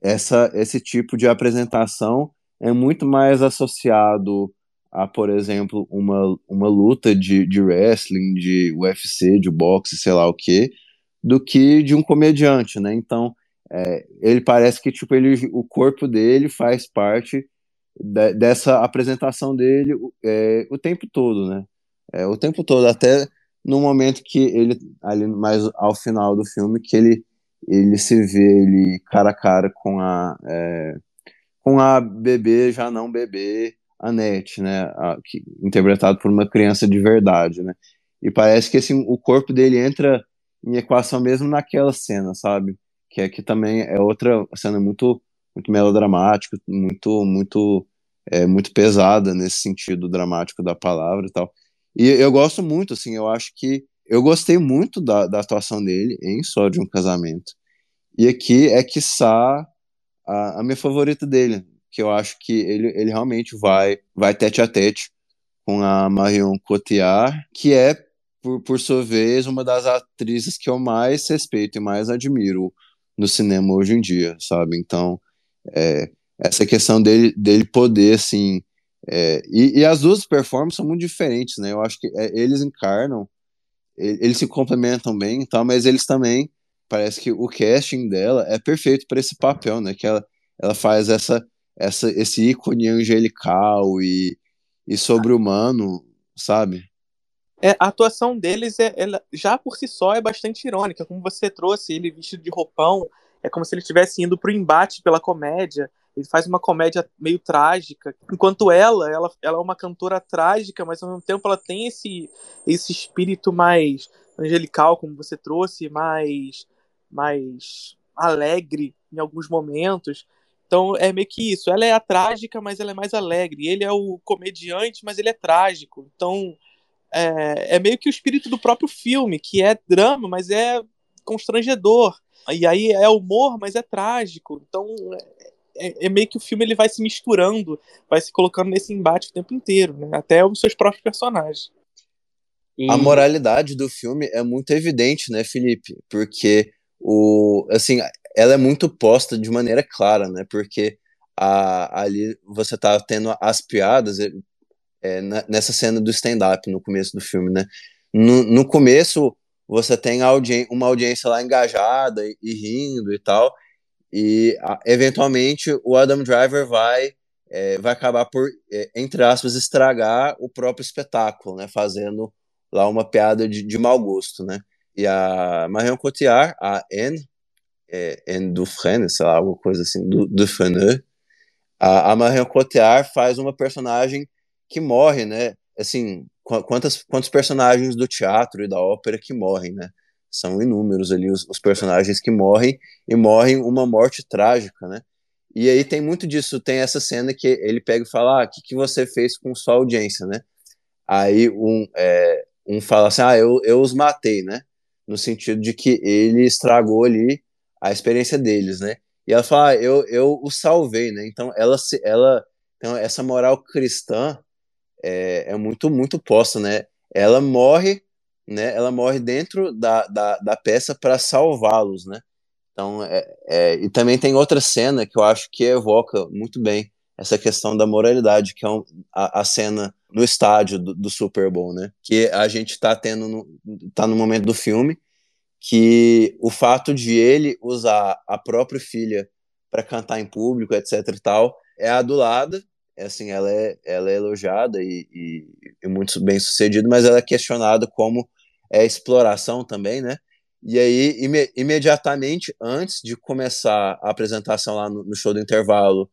essa, esse tipo de apresentação é muito mais associado a, por exemplo, uma, uma luta de, de wrestling, de UFC, de boxe, sei lá o quê, do que de um comediante, né? Então, é, ele parece que tipo ele, o corpo dele faz parte de- dessa apresentação dele é, o tempo todo, né? É, o tempo todo, até no momento que ele ali mais ao final do filme que ele ele se vê ele cara a cara com a é, com a bebê já não bebê Annette, né? A, que, interpretado por uma criança de verdade, né? E parece que assim, o corpo dele entra em equação mesmo naquela cena, sabe? Que é que também é outra cena muito muito melodramática, muito muito é muito pesada nesse sentido dramático da palavra e tal. E eu gosto muito, assim, eu acho que eu gostei muito da, da atuação dele em Só de um Casamento. E aqui é que a, a minha favorita dele, que eu acho que ele, ele realmente vai vai tete a tete com a Marion Cotillard, que é, por, por sua vez, uma das atrizes que eu mais respeito e mais admiro no cinema hoje em dia, sabe? Então, é, essa questão dele, dele poder, assim. É, e, e, as duas performances são muito diferentes, né? Eu acho que é, eles encarnam, eles se complementam bem, tal, mas eles também parece que o casting dela é perfeito para esse papel, né? Que ela, ela faz essa, essa esse ícone angelical e, e sobre-humano, sabe?
É, a atuação deles é, ela, já por si só é bastante irônica, como você trouxe ele vestido de roupão, é como se ele estivesse indo pro embate pela comédia. Ele faz uma comédia meio trágica, enquanto ela, ela, ela é uma cantora trágica, mas ao mesmo tempo ela tem esse, esse espírito mais angelical, como você trouxe, mais, mais alegre em alguns momentos. Então é meio que isso. Ela é a trágica, mas ela é mais alegre. Ele é o comediante, mas ele é trágico. Então é, é meio que o espírito do próprio filme, que é drama, mas é constrangedor. E aí é humor, mas é trágico. Então é, é, meio que o filme ele vai se misturando, vai se colocando nesse embate o tempo inteiro, né? Até os seus próprios personagens.
E... A moralidade do filme é muito evidente, né, Felipe? Porque o assim, ela é muito posta de maneira clara, né? Porque a, ali você tá tendo as piadas é, é nessa cena do stand-up no começo do filme, né? No, no começo você tem audi uma audiência lá engajada e, e rindo e tal, e eventualmente o Adam Driver vai é, vai acabar por é, entre aspas estragar o próprio espetáculo, né, fazendo lá uma piada de, de mau gosto, né? E a Marion Cotillard, a Anne, é, Anne Dufresne, sei lá, alguma coisa assim, du, Dufresne, a, a Marion Cotillard faz uma personagem que morre, né? Assim, quantas, quantos personagens do teatro e da ópera que morrem, né? São inúmeros ali os, os, personagens que morrem e morrem uma morte trágica, né? E aí tem muito disso, tem essa cena que ele pega e fala, ah, o que, que você fez com sua audiência, né? Aí um, é, um fala assim, ah, eu, eu os matei, né? No sentido de que ele estragou ali a experiência deles, né? E ela fala, ah, eu, eu os salvei, né? Então ela, ela então essa moral cristã é, é muito, muito posta, né? Ela morre né, ela morre dentro da, da, da peça para salvá-los, né? Então, é, é, e também tem outra cena que eu acho que evoca muito bem essa questão da moralidade, que é um, a, a, cena no estádio do, do, Super Bowl, né? Que a gente está tendo, no, tá no momento do filme, que o fato de ele usar a própria filha para cantar em público, etc e tal, é adulada, é assim, ela é, ela é elogiada e, e, e muito bem sucedida, mas ela é questionada como é exploração também, né? E aí, ime imediatamente antes de começar a apresentação lá no, no show do intervalo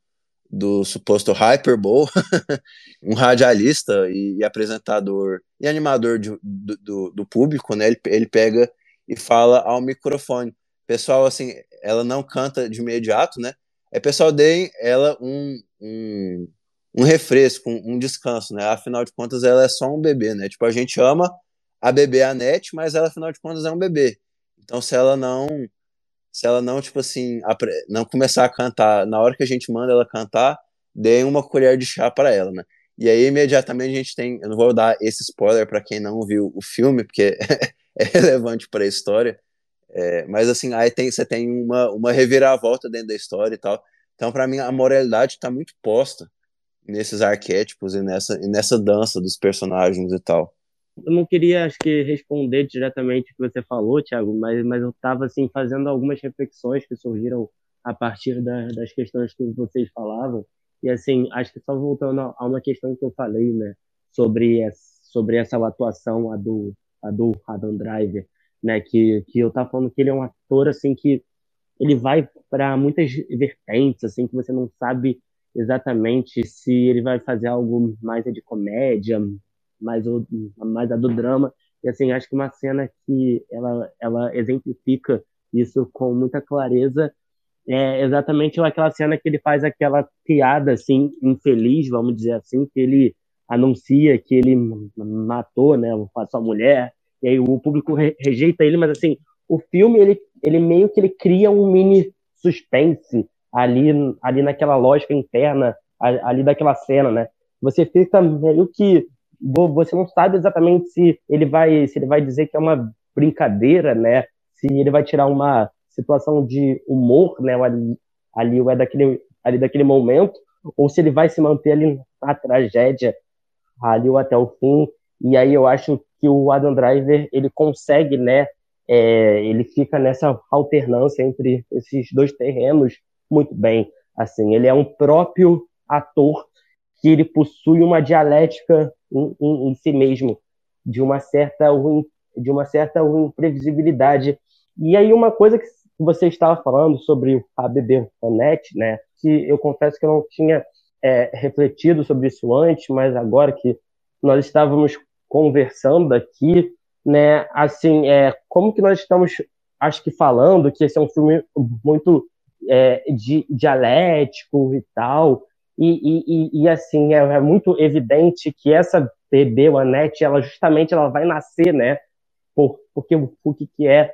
do suposto Hyperbowl, um radialista e, e, apresentador e animador de, do, do, do, público, né? Ele, ele pega e fala ao microfone. Pessoal, assim, ela não canta de imediato, né? É pessoal, deem ela um, um, um refresco, um, um descanso, né? Afinal de contas, ela é só um bebê, né? Tipo, a gente ama a bebê a net, mas ela, afinal de contas, é um bebê. Então, se ela não, se ela não, tipo assim, não começar a cantar na hora que a gente manda ela cantar, dê uma colher de chá para ela, né? E aí, imediatamente, a gente tem. Eu não vou dar esse spoiler para quem não viu o filme, porque é relevante para a história. É, mas, assim, aí tem, você tem uma, uma reviravolta dentro da história e tal. Então, para mim, a moralidade está muito posta nesses arquétipos e nessa, e nessa dança dos personagens e tal.
Eu não queria, acho que, responder diretamente o que você falou, Thiago, mas, mas eu estava assim, fazendo algumas reflexões que surgiram a partir da, das questões que vocês falavam. E, assim, acho que só voltando a uma questão que eu falei, né, sobre, sobre essa atuação, a do, a do Adam Driver, né, que, que eu estava falando que ele é um ator, assim, que ele vai para muitas vertentes, assim, que você não sabe exatamente se ele vai fazer algo mais de comédia, mais, mais a do drama. E assim, acho que uma cena que ela, ela exemplifica isso com muita clareza é exatamente aquela cena que ele faz aquela piada assim infeliz, vamos dizer assim, que ele anuncia que ele matou, né, a sua mulher, e aí o público re rejeita ele, mas assim, o filme ele, ele meio que ele cria um mini suspense ali ali naquela lógica interna ali daquela cena, né? Você fica meio que você não sabe exatamente se ele vai se ele vai dizer que é uma brincadeira, né? Se ele vai tirar uma situação de humor, né? Ali, ali é daquele ali daquele momento, ou se ele vai se manter ali na tragédia ali até o fim. E aí eu acho que o Adam Driver ele consegue, né? É, ele fica nessa alternância entre esses dois terrenos muito bem. Assim, ele é um próprio ator que ele possui uma dialética em, em, em si mesmo, de uma certa de uma certa imprevisibilidade. E aí uma coisa que você estava falando sobre a bebê Fanette, né? Que eu confesso que eu não tinha é, refletido sobre isso antes, mas agora que nós estávamos conversando aqui, né? Assim, é, como que nós estamos, acho que falando que esse é um filme muito é, di, dialético e tal, e, e, e assim é, é, muito evidente que essa bebê, o Anete, ela justamente ela vai nascer, né? Por, porque o que, é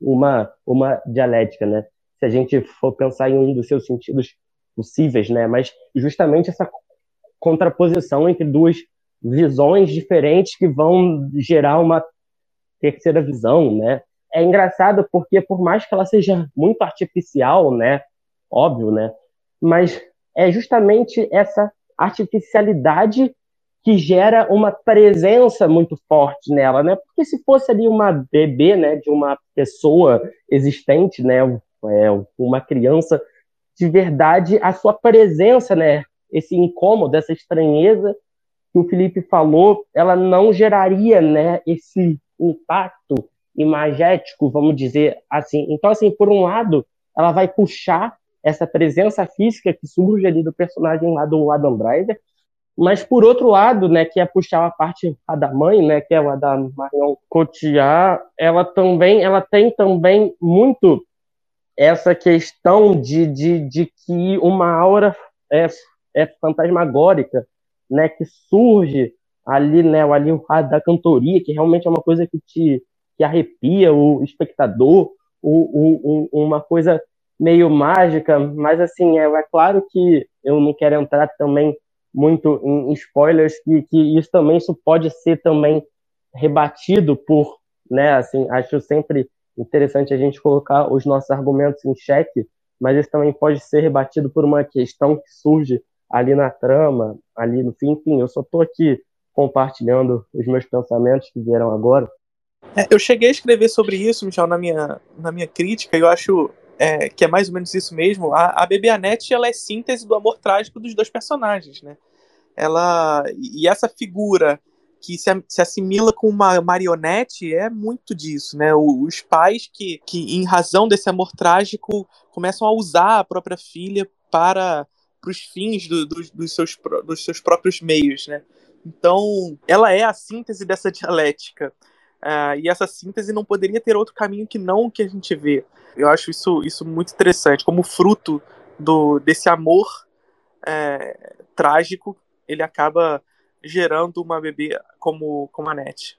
uma uma dialética, né? Se a gente for pensar em um dos seus sentidos possíveis, né? Mas justamente essa contraposição entre duas visões diferentes que vão gerar uma terceira visão, né? É engraçado porque por mais que ela seja muito artificial, né? Óbvio, né? Mas é justamente essa artificialidade que gera uma presença muito forte nela, né? Porque se fosse ali uma bebê, né, de uma pessoa existente, né, é, uma criança de verdade, a sua presença, né, esse incômodo, essa estranheza que o Felipe falou, ela não geraria, né, esse impacto imagético, vamos dizer assim. Então, assim, por um lado, ela vai puxar essa presença física que surge ali do personagem lá do Adam Driver, mas por outro lado, né, que é puxar a parte a da mãe, né, que é a da Marion Cotillard, ela também, ela tem também muito essa questão de, de, de que uma aura é, é fantasmagórica, né, que surge ali, né, ali o da cantoria, que realmente é uma coisa que te que arrepia o espectador, o, o, uma coisa meio mágica, mas assim, é, é, claro que eu não quero entrar também muito em spoilers, que, que isso também isso pode ser também rebatido por, né, assim, acho sempre interessante a gente colocar os nossos argumentos em xeque, mas isso também pode ser rebatido por uma questão que surge ali na trama, ali no fim, enfim, eu só estou aqui compartilhando os meus pensamentos que vieram agora.
É, eu cheguei a escrever sobre isso, Michel, na minha, na minha crítica, eu acho é, que é mais ou menos isso mesmo. A, a Bebê Anete, ela é síntese do amor trágico dos dois personagens, né? Ela, e essa figura que se, se assimila com uma marionete é muito disso, né? Os pais que, que, em razão desse amor trágico, começam a usar a própria filha para os fins do, do, dos, seus, dos seus próprios meios, né? Então, ela é a síntese dessa dialética. Uh, e essa síntese não poderia ter outro caminho que não o que a gente vê. Eu acho isso, isso muito interessante, como fruto do, desse amor é, trágico, ele acaba gerando uma bebê como, como a Net.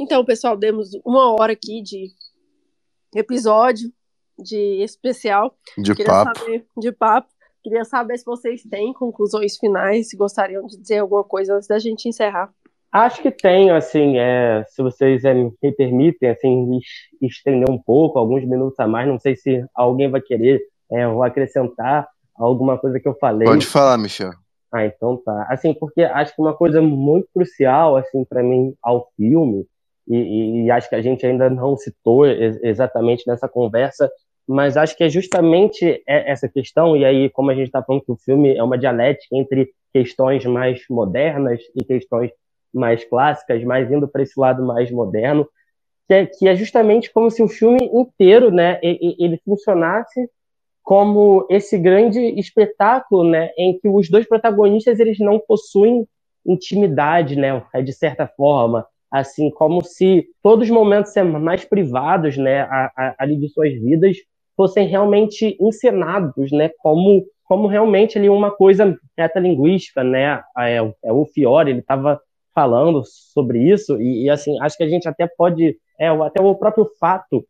Então, pessoal, demos uma hora aqui de episódio, de especial.
De
Queria
papo.
Saber, de papo. Queria saber se vocês têm conclusões finais, se gostariam de dizer alguma coisa antes da gente encerrar.
Acho que tenho, assim, é, se vocês é, me permitem, assim, estender um pouco, alguns minutos a mais. Não sei se alguém vai querer é, ou acrescentar alguma coisa que eu falei.
Pode falar, Michel.
Ah, então tá. Assim, porque acho que uma coisa muito crucial, assim, para mim, ao filme, e, e, acho que a gente ainda não citou exatamente nessa conversa, mas acho que é justamente essa questão, e aí, como a gente está falando que o filme é uma dialética entre questões mais modernas e questões mais clássicas, mais indo para esse lado mais moderno, que é, que é, justamente como se o filme inteiro, né, ele funcionasse como esse grande espetáculo, né, em que os dois protagonistas eles não possuem intimidade, né, de certa forma, assim como se todos os momentos mais privados, né, ali de suas vidas fossem realmente encenados, né, como como realmente ali uma coisa metalinguística, né, é, é o Fiore, ele estava falando sobre isso e, e, assim acho que a gente até pode é até o próprio fato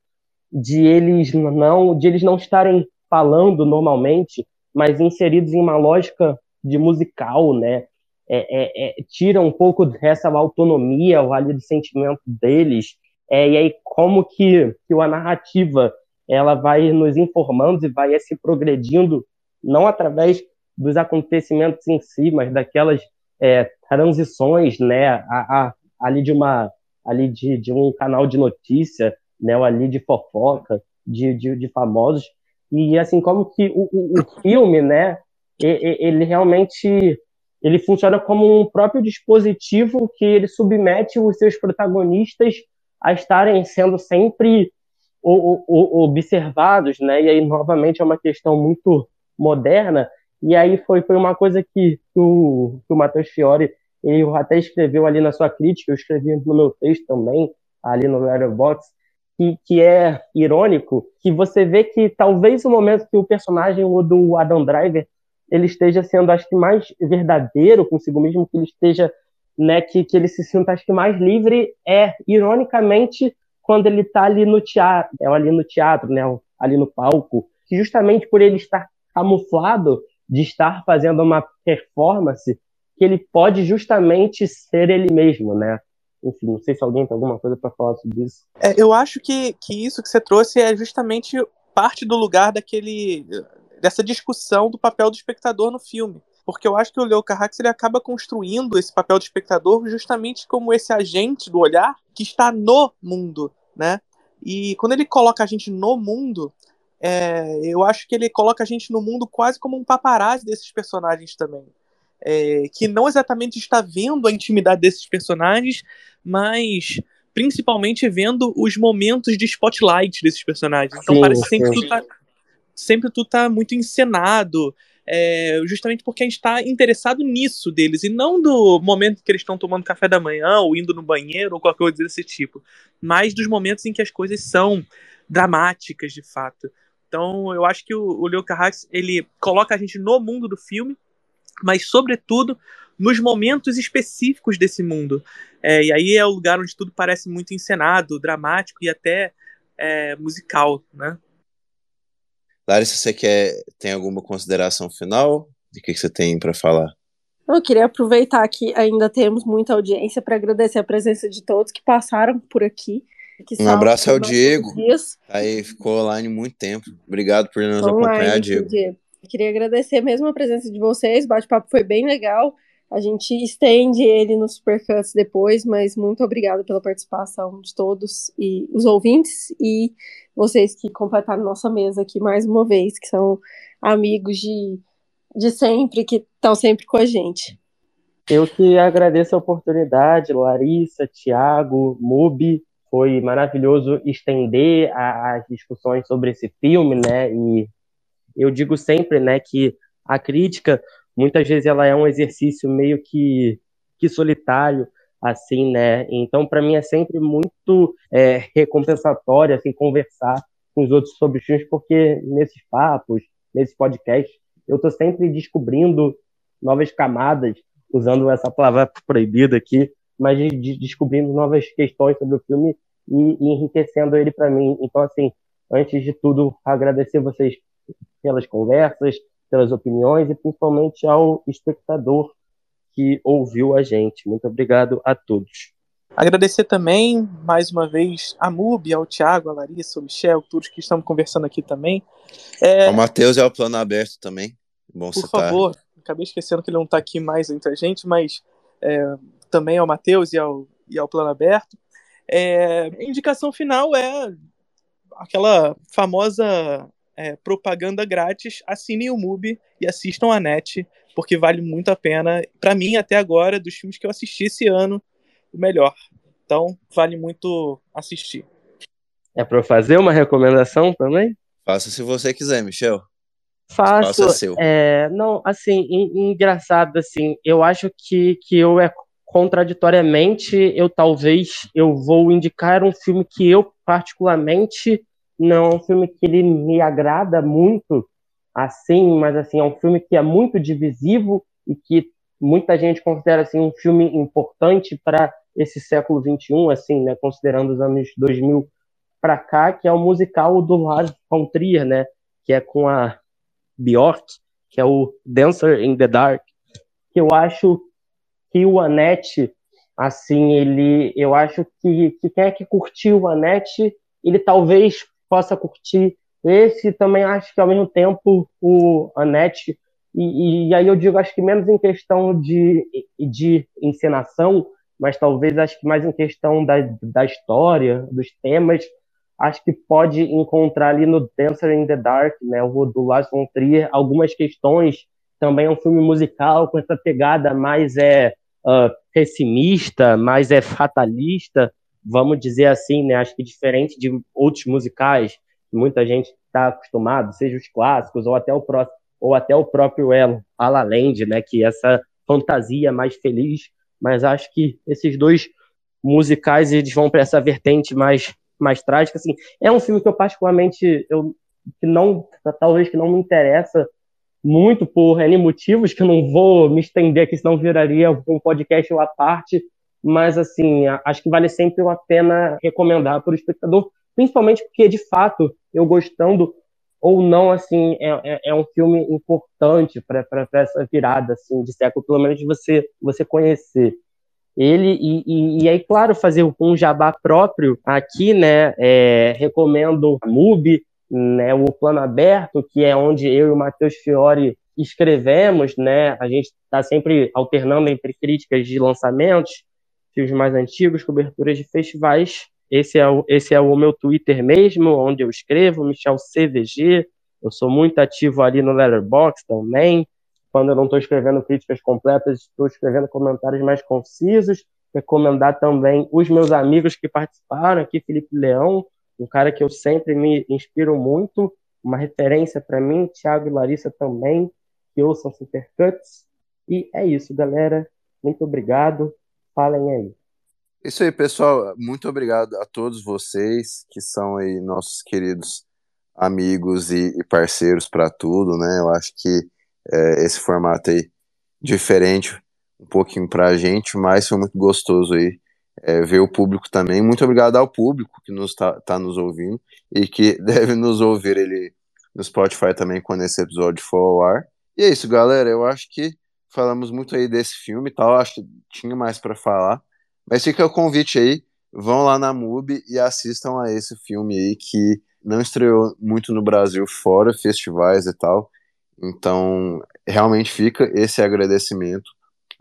de eles não de eles não estarem falando normalmente, mas inseridos em uma lógica de musical, né? É, é, é, tira um pouco dessa autonomia, o ali do sentimento deles, é, e aí como que, que a narrativa ela vai nos informando e vai se progredindo, não através dos acontecimentos em si, mas daquelas é, transições, né, a, a, ali de uma ali de, de um canal de notícia, né, ali de fofoca, de, de, de famosos, e assim como que o, o, o filme, né, ele realmente ele funciona como um próprio dispositivo que ele submete os seus protagonistas a estarem sendo sempre observados, né? E aí novamente é uma questão muito moderna. E aí foi, foi uma coisa que, o, que o Matheus Fiore ele até escreveu ali na sua crítica, eu escrevi no meu texto também, ali no Letterboxd, que, que é irônico, que você vê que talvez o momento que o personagem o do Adam Driver ele esteja sendo, acho que, mais verdadeiro consigo mesmo, que ele esteja, né, que, que ele se sinta, acho que, mais livre, é, ironicamente, quando ele está ali no teatro, é ali no teatro, né, ali no palco, que justamente por ele estar camuflado, de estar fazendo uma performance, que ele pode justamente ser ele mesmo, né? Enfim, não sei se alguém tem alguma coisa para falar sobre isso.
É, eu acho que, que isso que você trouxe é justamente parte do lugar daquele dessa discussão do papel do espectador no filme. Porque eu acho que o Leo Carrax ele acaba construindo esse papel do espectador justamente como esse agente do olhar que está no mundo, né? E quando ele coloca a gente no mundo, é, eu acho que ele coloca a gente no mundo quase como um paparazzi desses personagens também é, que não exatamente está vendo a intimidade desses personagens, mas principalmente vendo os momentos de spotlight desses personagens. Então sim, parece que sempre tudo, tá, sempre tudo tá muito encenado. É, justamente porque a gente está interessado nisso deles e não do momento que eles estão tomando café da manhã ou indo no banheiro ou qualquer coisa desse tipo, mas dos momentos em que as coisas são dramáticas de fato. Então eu acho que o, o Leo Carrax ele coloca a gente no mundo do filme mas sobretudo nos momentos específicos desse mundo. É, e aí é o lugar onde tudo parece muito encenado, dramático e até é, musical, né?
Larissa, você quer tem alguma consideração final? De que, que você tem para falar?
Eu queria aproveitar que ainda temos muita audiência para agradecer a presença de todos que passaram por aqui.
um abraço ao Diego. Dias. Aí ficou online muito tempo. Obrigado por nos online, acompanhar, Diego. Diego.
Queria agradecer mesmo a presença de vocês, o bate-papo foi bem legal. A gente estende ele no Supercuts depois, mas muito obrigado pela participação de todos e os ouvintes e vocês que completaram nossa mesa aqui mais uma vez, que são amigos de, de sempre, que estão sempre com a gente.
Eu que agradeço a oportunidade, Larissa, Thiago, Mubi. Foi maravilhoso estender as discussões sobre esse filme, né? E eu digo sempre, né, que a crítica muitas vezes ela é um exercício meio que, que solitário, assim, né? Então, para mim é sempre muito é, recompensatório, assim, conversar com os outros sobre os filmes, porque nesses papos, nesses podcasts, eu estou sempre descobrindo novas camadas, usando essa palavra proibida aqui, mas de, de, descobrindo novas questões sobre o filme e, e enriquecendo ele para mim. Então, assim, antes de tudo, agradecer vocês pelas conversas, pelas opiniões e principalmente ao espectador que ouviu a gente. Muito obrigado a todos.
Agradecer também, mais uma vez, a Mubi, ao Thiago, a Larissa, ao Michel, todos que estamos conversando aqui também.
É... Ao Matheus e ao Plano Aberto também. Bom
Por citar. favor, acabei esquecendo que ele não está aqui mais entre a gente, mas é, também ao Matheus e ao, e ao Plano Aberto. É, a indicação final é aquela famosa é, propaganda grátis, assinem o MUBI e assistam a NET, porque vale muito a pena. Para mim, até agora, dos filmes que eu assisti esse ano, o melhor. Então, vale muito assistir.
É para fazer uma recomendação também?
Faça se você quiser, Michel.
Faço.
é seu.
é, não, assim, en- engraçado, assim, eu acho que, que eu é contraditoriamente, eu talvez eu vou indicar um filme que eu particularmente não é um filme que ele me agrada muito, assim, mas assim, é um filme que é muito divisivo e que muita gente considera assim um filme importante para esse século XXI, assim, né, considerando os anos 2000 para cá, que é o musical do Lars von Trier, né, que é com a Bjork, que é o Dancer in the Dark, que eu acho que o Anete, assim, ele, eu acho que, que quem é que curtiu o Anete, ele talvez possa curtir. Esse, também acho que ao mesmo tempo o Anete, e, e aí eu digo, acho que menos em questão de, de encenação, mas talvez acho que mais em questão da, da história, dos temas, acho que pode encontrar ali no Dancer in the Dark, né, o do Lars von Trier, algumas questões. Também é um filme musical com essa pegada mais é uh, pessimista, mais é fatalista, vamos dizer assim, né? Acho que diferente de outros musicais, que muita gente está acostumado, seja os clássicos ou até o próximo, ou até o próprio El La La Land, né? Que é essa fantasia mais feliz. Mas acho que esses dois musicais eles vão para essa vertente mais mais trágica, assim. É um filme que eu particularmente eu que não talvez que não me interessa muito por N motivos que eu não vou me estender aqui, senão viraria um podcast à parte. Mas assim, acho que vale sempre a pena recomendar para o espectador, principalmente porque de fato eu gostando ou não, assim, é, é, é um filme importante para essa virada assim de século, pelo menos você você conhecer ele e, e, e, aí, claro, fazer um jabá próprio aqui, né? É, recomendo a MUBI, né, o Plano Aberto, que é onde eu e o Matheus Fiore escrevemos, né? A gente está sempre alternando entre críticas de lançamentos, filmes mais antigos, coberturas de festivais. Esse é o, esse é o meu Twitter mesmo, onde eu escrevo, Michel CVG. Eu sou muito ativo ali no Letterboxd também quando eu não estou escrevendo críticas completas, estou escrevendo comentários mais concisos. Recomendar também os meus amigos que participaram aqui, Felipe Leão, um cara que eu sempre me inspiro muito, uma referência para mim, Thiago e Larissa também, que ouçam Supercuts. E é isso, galera. Muito obrigado. Falem aí.
Isso aí, pessoal. Muito obrigado a todos vocês que são aí nossos queridos amigos e, e parceiros para tudo, né? Eu acho que é, esse formato aí diferente um pouquinho pra gente, mas foi muito gostoso aí é, ver o público também. Muito obrigado ao público que nos tá, tá nos ouvindo e que deve nos ouvir ele no Spotify também quando esse episódio for ao ar. E é isso, galera. Eu acho que falamos muito aí desse filme e tal. Acho que tinha mais para falar. Mas fica o convite aí. Vão lá na MUBI e assistam a esse filme aí que não estreou muito no Brasil, fora festivais e tal. Então, realmente fica esse agradecimento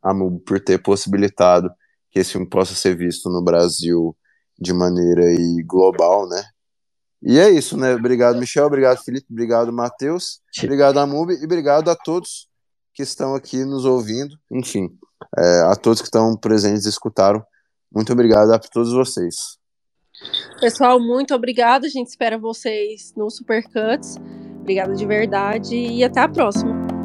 a MUBI por ter possibilitado que esse filme possa ser visto no Brasil de maneira aí global, né? E é isso, né? Obrigado, Michel. Obrigado, Felipe. Obrigado, Matheus. Obrigado, Amub. E obrigado a todos que estão aqui nos ouvindo. Enfim, é, a todos que estão presentes e escutaram. Muito obrigado a todos vocês.
Pessoal, muito obrigado. A gente espera vocês no Supercuts. Obrigada de verdade e até a próxima.